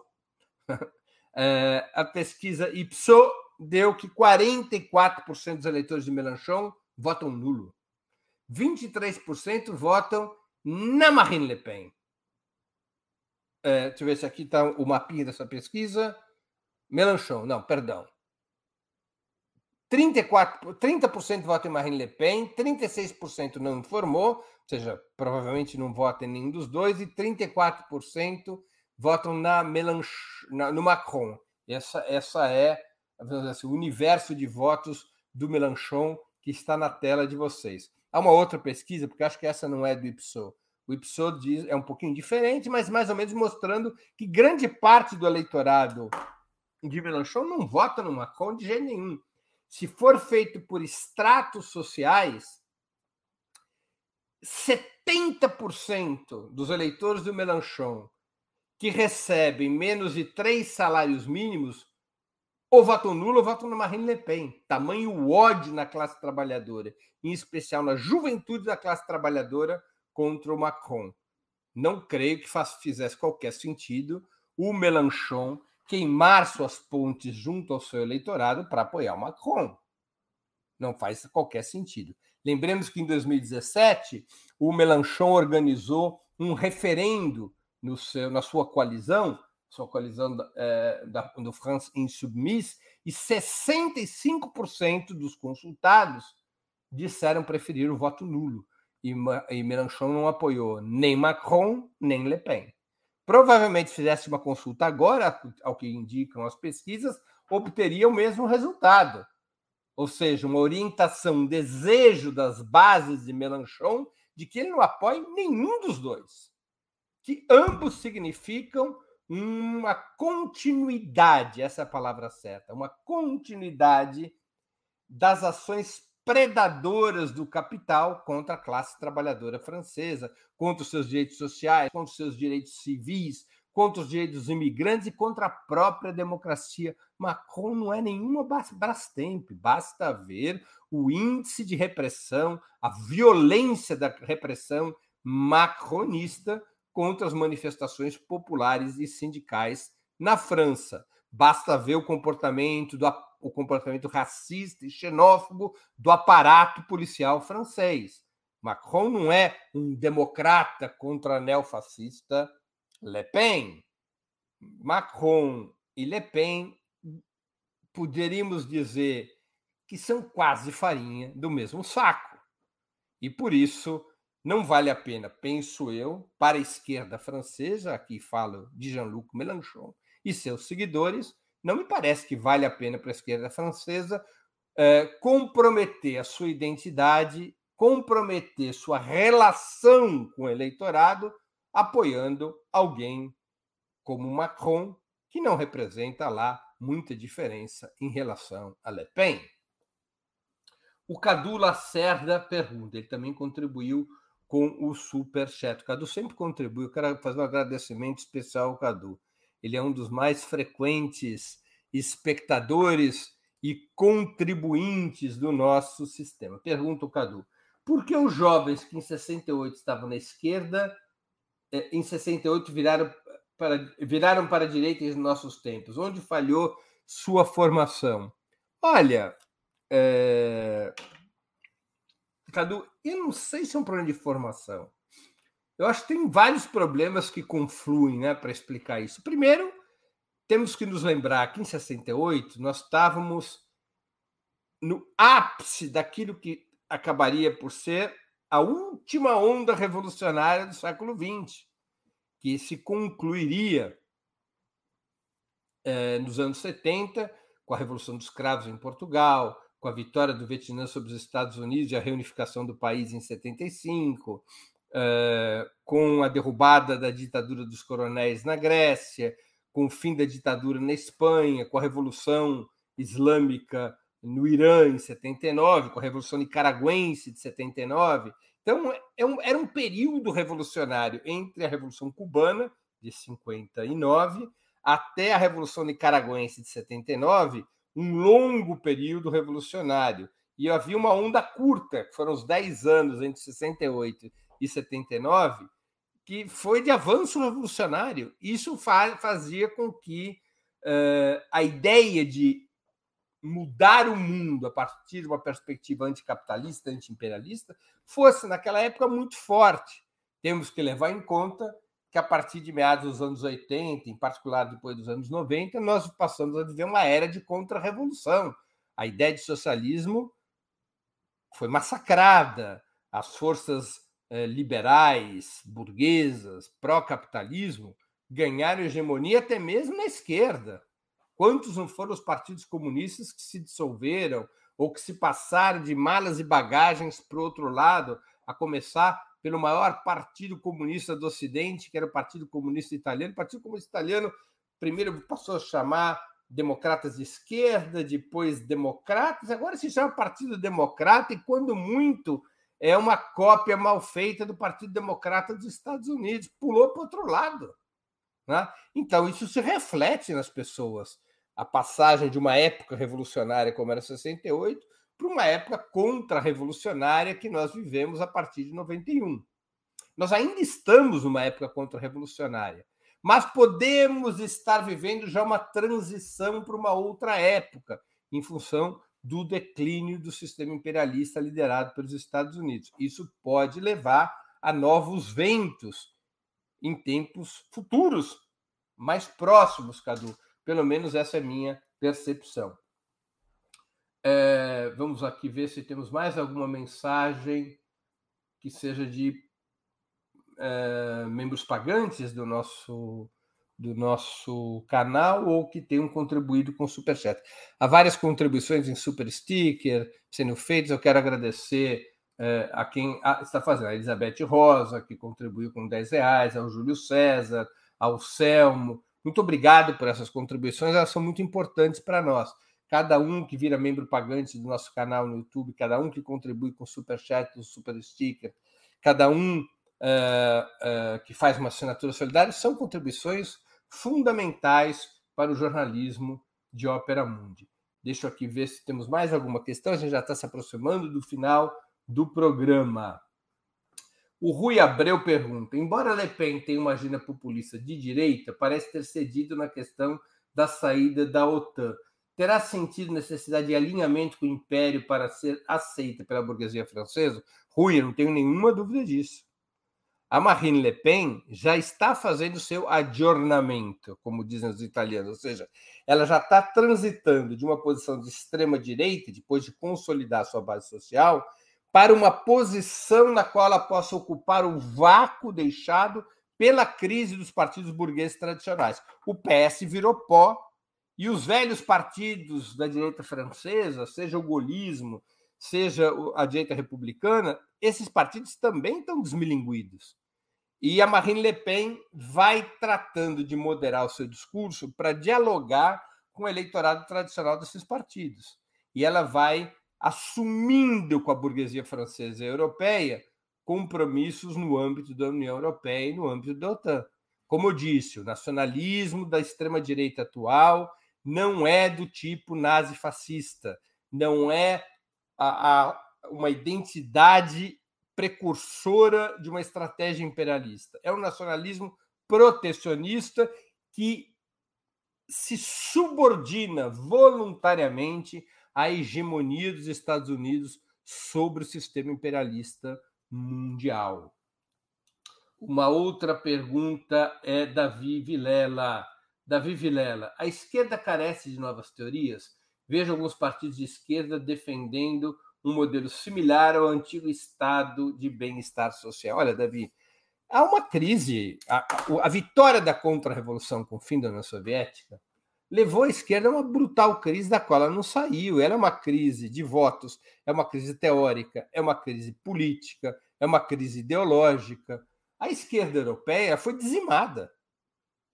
é, a pesquisa Ipsos deu que 44% dos eleitores de Mélenchon votam nulo. 23% votam na Marine Le Pen. É, deixa eu ver se aqui está o mapinha dessa pesquisa. Mélenchon, não, perdão. 34, 30% votam em Marine Le Pen, 36% não informou, ou seja, provavelmente não vota em nenhum dos dois, e 34% votam na Melanch... Na, no Macron. Essa, essa é assim, o universo de votos do Melanchon que está na tela de vocês. Há uma outra pesquisa, porque acho que essa não é do Ipsos. O Ipsos diz, é um pouquinho diferente, mas mais ou menos mostrando que grande parte do eleitorado de Melanchon não vota no Macron de jeito nenhum se for feito por estratos sociais, 70% dos eleitores do Melanchon que recebem menos de três salários mínimos ou votam nulo ou votam na Marine Le Pen. Tamanho ódio na classe trabalhadora, em especial na juventude da classe trabalhadora contra o Macron. Não creio que fizesse qualquer sentido o Melanchon queimar suas pontes junto ao seu eleitorado para apoiar o Macron. Não faz qualquer sentido. Lembremos que em 2017 o Melanchon organizou um referendo no seu, na sua coalizão, sua coalizão é, da, do France Insubmise, e 65% dos consultados disseram preferir o voto nulo. E, e não apoiou nem Macron, nem Le Pen. Provavelmente, se fizesse uma consulta agora, ao que indicam as pesquisas, obteria o mesmo resultado. Ou seja, uma orientação, um desejo das bases de Mélenchon de que ele não apoie nenhum dos dois. Que ambos significam uma continuidade, essa é a palavra certa, uma continuidade das ações predadoras do capital contra a classe trabalhadora francesa, contra os seus direitos sociais, contra os seus direitos civis, contra os direitos dos imigrantes e contra a própria democracia. Macron não é nenhuma Brastemp, basta ver o índice de repressão, a violência da repressão macronista contra as manifestações populares e sindicais na França. Basta ver o comportamento do o comportamento racista e xenófobo do aparato policial francês. Macron não é um democrata contra neofascista Le Pen. Macron e Le Pen poderíamos dizer que são quase farinha do mesmo saco. E por isso não vale a pena, penso eu, para a esquerda francesa, aqui falo de Jean-Luc Mélenchon e seus seguidores, não me parece que vale a pena para a esquerda francesa é, comprometer a sua identidade, comprometer sua relação com o eleitorado, apoiando alguém como Macron, que não representa lá muita diferença em relação a Le Pen. O Cadu Lacerda pergunta, ele também contribuiu com o Super Chat. O Cadu sempre contribui. Eu quero fazer um agradecimento especial ao Cadu. Ele é um dos mais frequentes espectadores e contribuintes do nosso sistema. Pergunta o Cadu: por que os jovens que em 68 estavam na esquerda, eh, em 68 viraram para, viraram para a direita em nossos tempos? Onde falhou sua formação? Olha, é, Cadu, eu não sei se é um problema de formação. Eu acho que tem vários problemas que confluem né, para explicar isso. Primeiro, temos que nos lembrar que em 68 nós estávamos no ápice daquilo que acabaria por ser a última onda revolucionária do século XX, que se concluiria eh, nos anos 70 com a Revolução dos Cravos em Portugal, com a vitória do Vietnã sobre os Estados Unidos e a reunificação do país em 75, eh, com a derrubada da ditadura dos coronéis na Grécia, com o fim da ditadura na Espanha, com a Revolução Islâmica no Irã em 79, com a Revolução Nicaragüense de 79. Então, é um, era um período revolucionário entre a Revolução Cubana, de 59, até a Revolução Nicaragüense de 79, um longo período revolucionário. E havia uma onda curta, que foram os 10 anos entre 68 e 79, que foi de avanço revolucionário. Isso fazia com que uh, a ideia de mudar o mundo a partir de uma perspectiva anticapitalista, antiimperialista, fosse, naquela época, muito forte. Temos que levar em conta que a partir de meados dos anos 80, em particular depois dos anos 90, nós passamos a viver uma era de contra-revolução. A ideia de socialismo foi massacrada, as forças liberais, burguesas, pró-capitalismo ganharam hegemonia até mesmo na esquerda. Quantos não foram os partidos comunistas que se dissolveram ou que se passaram de malas e bagagens para o outro lado, a começar pelo maior partido comunista do Ocidente, que era o Partido Comunista Italiano. O Partido Comunista Italiano primeiro passou a chamar democratas de esquerda, depois democratas, agora se chama Partido Democrata, e quando muito é uma cópia mal feita do Partido Democrata dos Estados Unidos, pulou para o outro lado. Né? Então, isso se reflete nas pessoas. A passagem de uma época revolucionária, como era 68, para uma época contra-revolucionária que nós vivemos a partir de 91. Nós ainda estamos numa época contra-revolucionária, mas podemos estar vivendo já uma transição para uma outra época, em função do declínio do sistema imperialista liderado pelos Estados Unidos. Isso pode levar a novos ventos em tempos futuros, mais próximos, Cadu. Pelo menos essa é minha percepção. É, vamos aqui ver se temos mais alguma mensagem que seja de é, membros pagantes do nosso do nosso canal ou que tenham contribuído com o Superchat. Há várias contribuições em Super Sticker sendo feitas. Eu quero agradecer é, a quem está fazendo, a Elizabeth Rosa, que contribuiu com 10 reais, ao Júlio César, ao Selmo. Muito obrigado por essas contribuições, elas são muito importantes para nós cada um que vira membro pagante do nosso canal no YouTube, cada um que contribui com super chat, o super sticker, cada um uh, uh, que faz uma assinatura solidária, são contribuições fundamentais para o jornalismo de Ópera Mundi. Deixa eu aqui ver se temos mais alguma questão, a gente já está se aproximando do final do programa. O Rui Abreu pergunta: embora Le Pen tenha uma agenda populista de direita, parece ter cedido na questão da saída da OTAN terá sentido necessidade de alinhamento com o império para ser aceita pela burguesia francesa? Rui, eu não tenho nenhuma dúvida disso. A Marine Le Pen já está fazendo seu aggiornamento, como dizem os italianos, ou seja, ela já está transitando de uma posição de extrema direita, depois de consolidar sua base social, para uma posição na qual ela possa ocupar o vácuo deixado pela crise dos partidos burgueses tradicionais. O PS virou pó e os velhos partidos da direita francesa, seja o golismo, seja a direita republicana, esses partidos também estão desmilinguidos. E a Marine Le Pen vai tratando de moderar o seu discurso para dialogar com o eleitorado tradicional desses partidos. E ela vai assumindo com a burguesia francesa e europeia compromissos no âmbito da União Europeia e no âmbito da OTAN. Como eu disse, o nacionalismo da extrema-direita atual não é do tipo nazi-fascista, não é a, a, uma identidade precursora de uma estratégia imperialista. É um nacionalismo protecionista que se subordina voluntariamente à hegemonia dos Estados Unidos sobre o sistema imperialista mundial. Uma outra pergunta é Davi Vilela. Davi Vilela, a esquerda carece de novas teorias? Vejo alguns partidos de esquerda defendendo um modelo similar ao antigo estado de bem-estar social. Olha, Davi, há uma crise. A, a vitória da contra-revolução com o fim da União Soviética levou a esquerda a uma brutal crise da qual ela não saiu. Ela é uma crise de votos, é uma crise teórica, é uma crise política, é uma crise ideológica. A esquerda europeia foi dizimada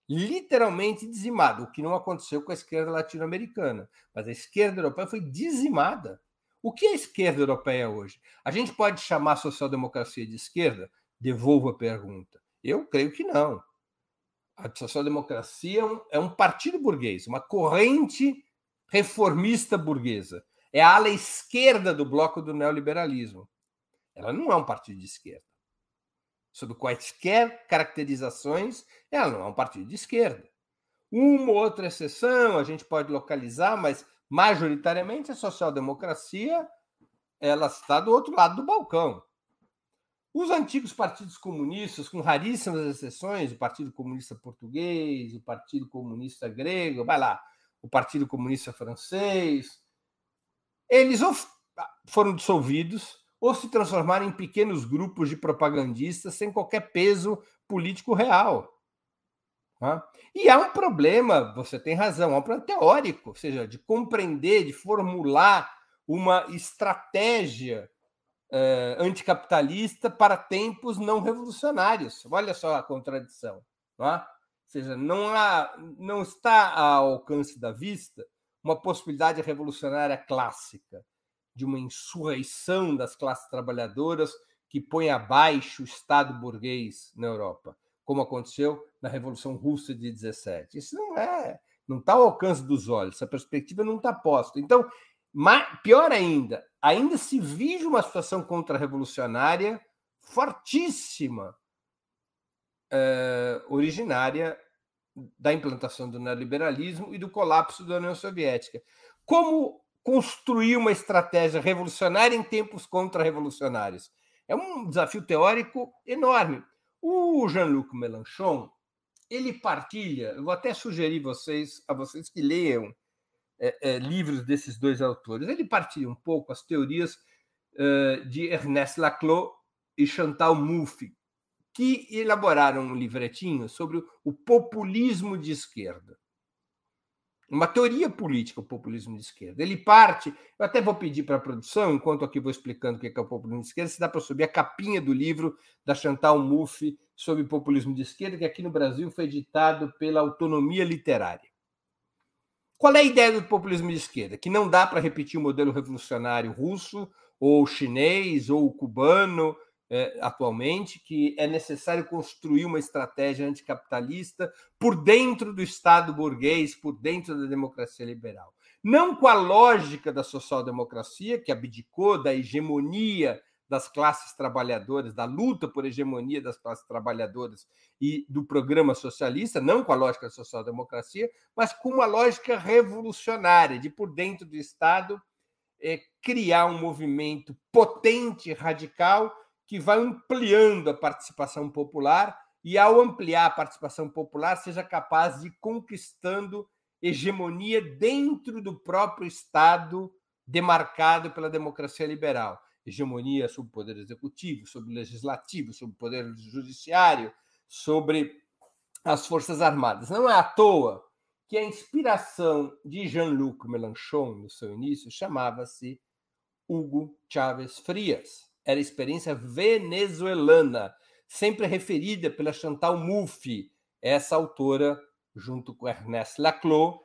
literalmente dizimada, o que não aconteceu com a esquerda latino-americana. Mas a esquerda europeia foi dizimada. O que é a esquerda europeia hoje? A gente pode chamar a social-democracia de esquerda? Devolvo a pergunta. Eu creio que não. A social-democracia é um, é um partido burguês, uma corrente reformista burguesa. É a ala esquerda do bloco do neoliberalismo. Ela não é um partido de esquerda sob quaisquer caracterizações, ela não é um partido de esquerda. Uma ou outra exceção a gente pode localizar, mas majoritariamente a social-democracia ela está do outro lado do balcão. Os antigos partidos comunistas, com raríssimas exceções, o Partido Comunista Português, o Partido Comunista Grego, vai lá, o Partido Comunista Francês, eles foram dissolvidos ou se transformar em pequenos grupos de propagandistas sem qualquer peso político real. Tá? E há um problema, você tem razão, há um problema teórico, ou seja, de compreender, de formular uma estratégia eh, anticapitalista para tempos não revolucionários. Olha só a contradição. Tá? seja, não, há, não está ao alcance da vista uma possibilidade revolucionária clássica de uma insurreição das classes trabalhadoras que põe abaixo o Estado burguês na Europa, como aconteceu na Revolução Russa de 17. Isso não é, não está ao alcance dos olhos, essa perspectiva não está posta. Então, pior ainda, ainda se vive uma situação contra-revolucionária fortíssima uh, originária da implantação do neoliberalismo e do colapso da União Soviética. Como construir uma estratégia revolucionária em tempos contra-revolucionários? É um desafio teórico enorme. O Jean-Luc Mélenchon, ele partilha, eu vou até sugerir vocês, a vocês que leiam é, é, livros desses dois autores, ele partilha um pouco as teorias uh, de Ernest Laclau e Chantal Mouffe, que elaboraram um livretinho sobre o populismo de esquerda. Uma teoria política, o populismo de esquerda. Ele parte, eu até vou pedir para a produção, enquanto aqui vou explicando o que é o populismo de esquerda, se dá para subir a capinha do livro da Chantal Mouffe sobre populismo de esquerda, que aqui no Brasil foi editado pela Autonomia Literária. Qual é a ideia do populismo de esquerda? Que não dá para repetir o modelo revolucionário russo, ou chinês, ou cubano, é, atualmente, que é necessário construir uma estratégia anticapitalista por dentro do Estado burguês, por dentro da democracia liberal. Não com a lógica da social-democracia, que abdicou da hegemonia das classes trabalhadoras, da luta por hegemonia das classes trabalhadoras e do programa socialista, não com a lógica da social-democracia, mas com uma lógica revolucionária, de por dentro do Estado é, criar um movimento potente, radical, que vai ampliando a participação popular e, ao ampliar a participação popular, seja capaz de ir conquistando hegemonia dentro do próprio Estado demarcado pela democracia liberal. Hegemonia sobre o poder executivo, sobre o legislativo, sobre o poder judiciário, sobre as Forças Armadas. Não é à toa que a inspiração de Jean-Luc Mélenchon, no seu início, chamava-se Hugo Chávez Frias era experiência venezuelana, sempre referida pela Chantal Mouffe, essa autora, junto com Ernest Laclau,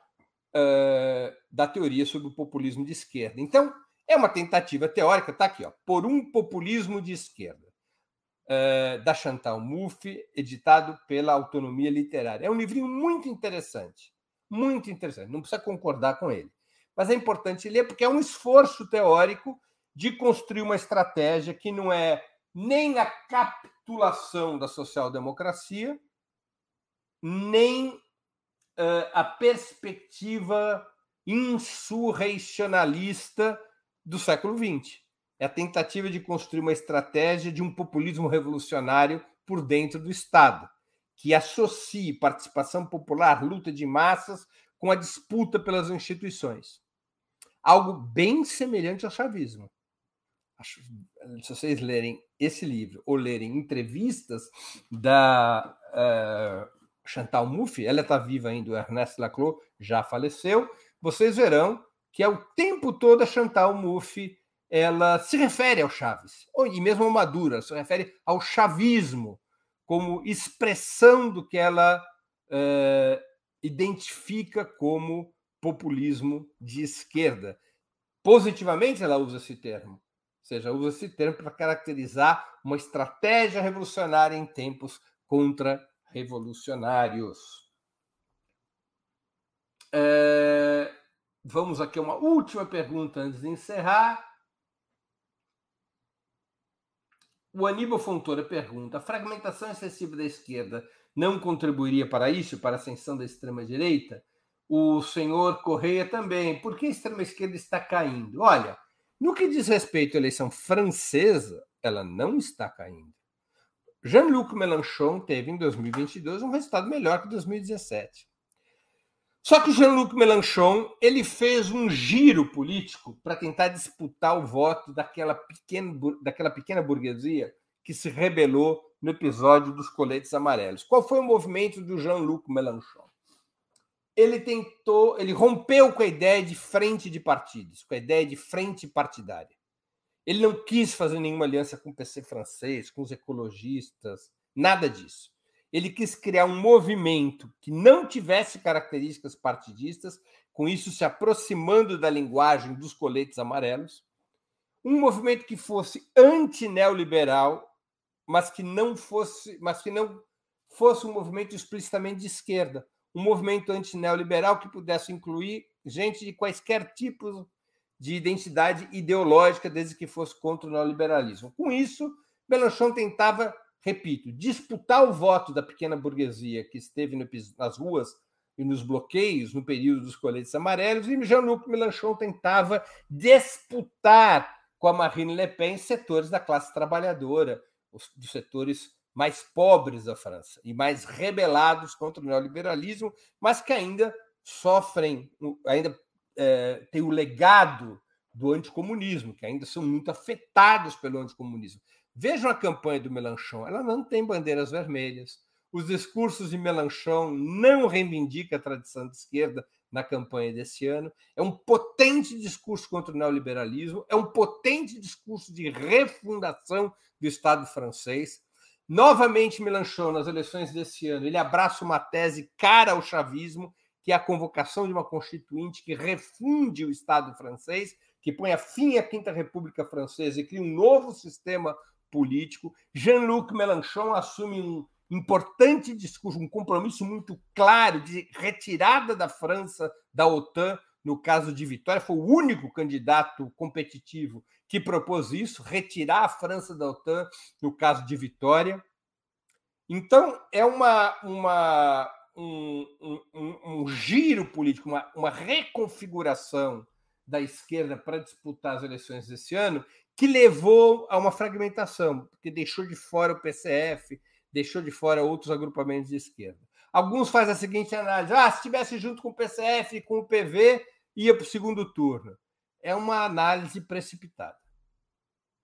uh, da teoria sobre o populismo de esquerda. Então, é uma tentativa teórica, está aqui, ó, por um populismo de esquerda, uh, da Chantal Mouffe, editado pela Autonomia Literária. É um livrinho muito interessante, muito interessante. Não precisa concordar com ele, mas é importante ler porque é um esforço teórico de construir uma estratégia que não é nem a capitulação da social-democracia, nem uh, a perspectiva insurreicionalista do século XX. É a tentativa de construir uma estratégia de um populismo revolucionário por dentro do Estado, que associe participação popular, luta de massas, com a disputa pelas instituições. Algo bem semelhante ao chavismo se vocês lerem esse livro ou lerem entrevistas da uh, Chantal Mouffe, ela está viva ainda, o Ernest Laclau já faleceu, vocês verão que é o tempo todo a Chantal Mouffe ela se refere ao Chaves, e mesmo ao Maduro, se refere ao chavismo como expressão do que ela uh, identifica como populismo de esquerda. Positivamente ela usa esse termo, ou seja, usa esse termo para caracterizar uma estratégia revolucionária em tempos contra-revolucionários. É... Vamos aqui a uma última pergunta antes de encerrar. O Aníbal Fontoura pergunta: a fragmentação excessiva da esquerda não contribuiria para isso, para a ascensão da extrema-direita? O senhor Correia também. Por que a extrema-esquerda está caindo? Olha, no que diz respeito à eleição francesa, ela não está caindo. Jean-Luc Mélenchon teve em 2022 um resultado melhor que 2017. Só que Jean-Luc Mélenchon ele fez um giro político para tentar disputar o voto daquela pequena, daquela pequena burguesia que se rebelou no episódio dos coletes amarelos. Qual foi o movimento do Jean-Luc Mélenchon? Ele tentou, ele rompeu com a ideia de frente de partidos, com a ideia de frente partidária. Ele não quis fazer nenhuma aliança com o PC francês, com os ecologistas, nada disso. ele quis criar um movimento que não tivesse características partidistas, com isso se aproximando da linguagem dos coletes amarelos, um movimento que fosse anti-neoliberal, mas que não fosse, mas que não fosse um movimento explicitamente de esquerda, um movimento anti-neoliberal que pudesse incluir gente de quaisquer tipos de identidade ideológica, desde que fosse contra o neoliberalismo. Com isso, Mélenchon tentava, repito, disputar o voto da pequena burguesia que esteve nas ruas e nos bloqueios no período dos coletes amarelos, e Jean-Luc Mélenchon tentava disputar com a Marine Le Pen setores da classe trabalhadora, dos setores mais pobres da França e mais rebelados contra o neoliberalismo, mas que ainda sofrem, ainda é, têm o legado do anticomunismo, que ainda são muito afetados pelo anticomunismo. Vejam a campanha do Melanchon, ela não tem bandeiras vermelhas. Os discursos de Melanchon não reivindicam a tradição de esquerda na campanha desse ano. É um potente discurso contra o neoliberalismo, é um potente discurso de refundação do Estado francês. Novamente, Melanchon, nas eleições desse ano, ele abraça uma tese cara ao chavismo, que é a convocação de uma constituinte que refunde o Estado francês, que põe a fim à Quinta República Francesa e cria um novo sistema político. Jean-Luc Mélenchon assume um importante discurso, um compromisso muito claro de retirada da França da OTAN no caso de Vitória, foi o único candidato competitivo que propôs isso, retirar a França da OTAN no caso de Vitória. Então, é uma, uma, um, um, um giro político, uma, uma reconfiguração da esquerda para disputar as eleições desse ano, que levou a uma fragmentação, porque deixou de fora o PCF, deixou de fora outros agrupamentos de esquerda. Alguns fazem a seguinte análise: ah, se estivesse junto com o PCF e com o PV, ia para o segundo turno. É uma análise precipitada.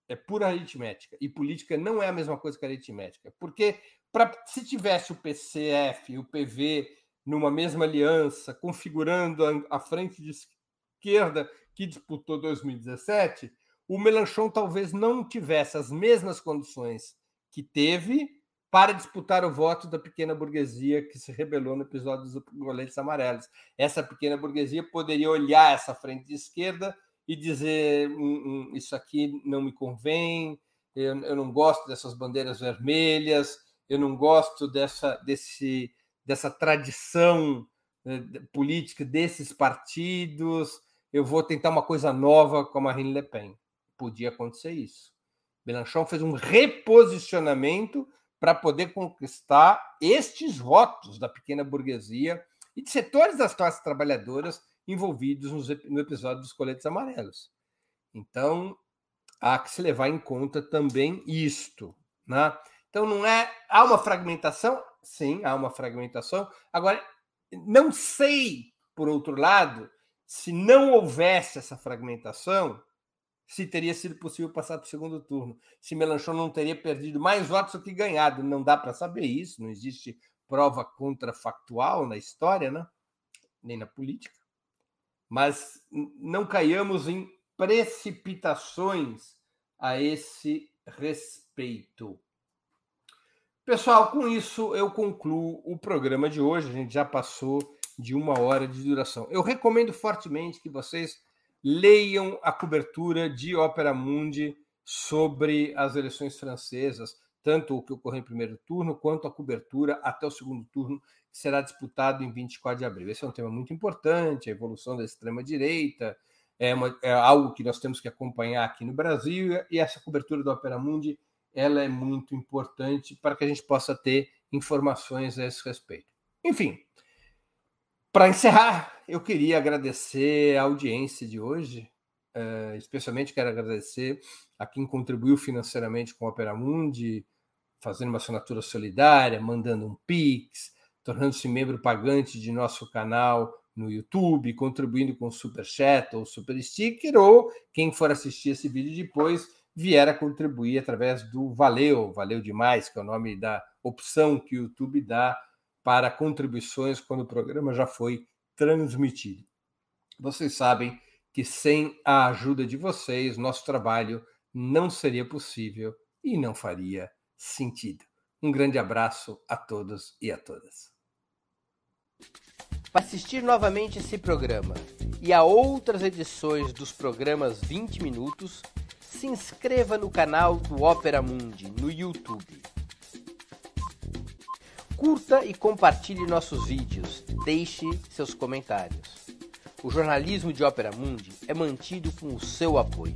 É pura aritmética. E política não é a mesma coisa que aritmética. Porque pra, se tivesse o PCF e o PV numa mesma aliança, configurando a, a frente de esquerda que disputou 2017, o Melanchon talvez não tivesse as mesmas condições que teve para disputar o voto da pequena burguesia que se rebelou no episódio dos coletes amarelos. Essa pequena burguesia poderia olhar essa frente de esquerda e dizer: hum, hum, isso aqui não me convém, eu, eu, não gosto dessas bandeiras vermelhas, eu não gosto dessa, desse, dessa tradição eh, política desses partidos, eu vou tentar uma coisa nova com a Marine Le Pen. Podia acontecer isso. Mélenchon fez um reposicionamento para poder conquistar estes votos da pequena burguesia e de setores das classes trabalhadoras envolvidos no episódio dos coletes amarelos. Então, há que se levar em conta também isto. Né? Então, não é. Há uma fragmentação? Sim, há uma fragmentação. Agora, não sei, por outro lado, se não houvesse essa fragmentação, se teria sido possível passar para o segundo turno, se Melanchon não teria perdido mais votos do que ganhado. Não dá para saber isso, não existe prova contrafactual na história, né? nem na política. Mas não caiamos em precipitações a esse respeito. Pessoal, com isso eu concluo o programa de hoje. A gente já passou de uma hora de duração. Eu recomendo fortemente que vocês leiam a cobertura de Ópera Mundi sobre as eleições francesas, tanto o que ocorreu em primeiro turno, quanto a cobertura até o segundo turno, que será disputado em 24 de abril. Esse é um tema muito importante, a evolução da extrema-direita, é, é, algo que nós temos que acompanhar aqui no Brasil, e essa cobertura do Opera Mundi ela é muito importante para que a gente possa ter informações a esse respeito. Enfim, para encerrar, eu queria agradecer a audiência de hoje, uh, especialmente quero agradecer a quem contribuiu financeiramente com o Opera Mundi, fazendo uma assinatura solidária, mandando um Pix, tornando-se membro pagante de nosso canal no YouTube, contribuindo com Super Chat ou Super Sticker, ou quem for assistir esse vídeo depois vier a contribuir através do Valeu, Valeu Demais, que é o nome da opção que o YouTube dá para contribuições quando o programa já foi transmitido. Vocês sabem que sem a ajuda de vocês, nosso trabalho não seria possível e não faria sentido. Um grande abraço a todos e a todas. Para assistir novamente esse programa e a outras edições dos programas 20 Minutos, se inscreva no canal do Opera Mundi no YouTube. Curta e compartilhe nossos vídeos, deixe seus comentários. O jornalismo de Ópera Mundi é mantido com o seu apoio.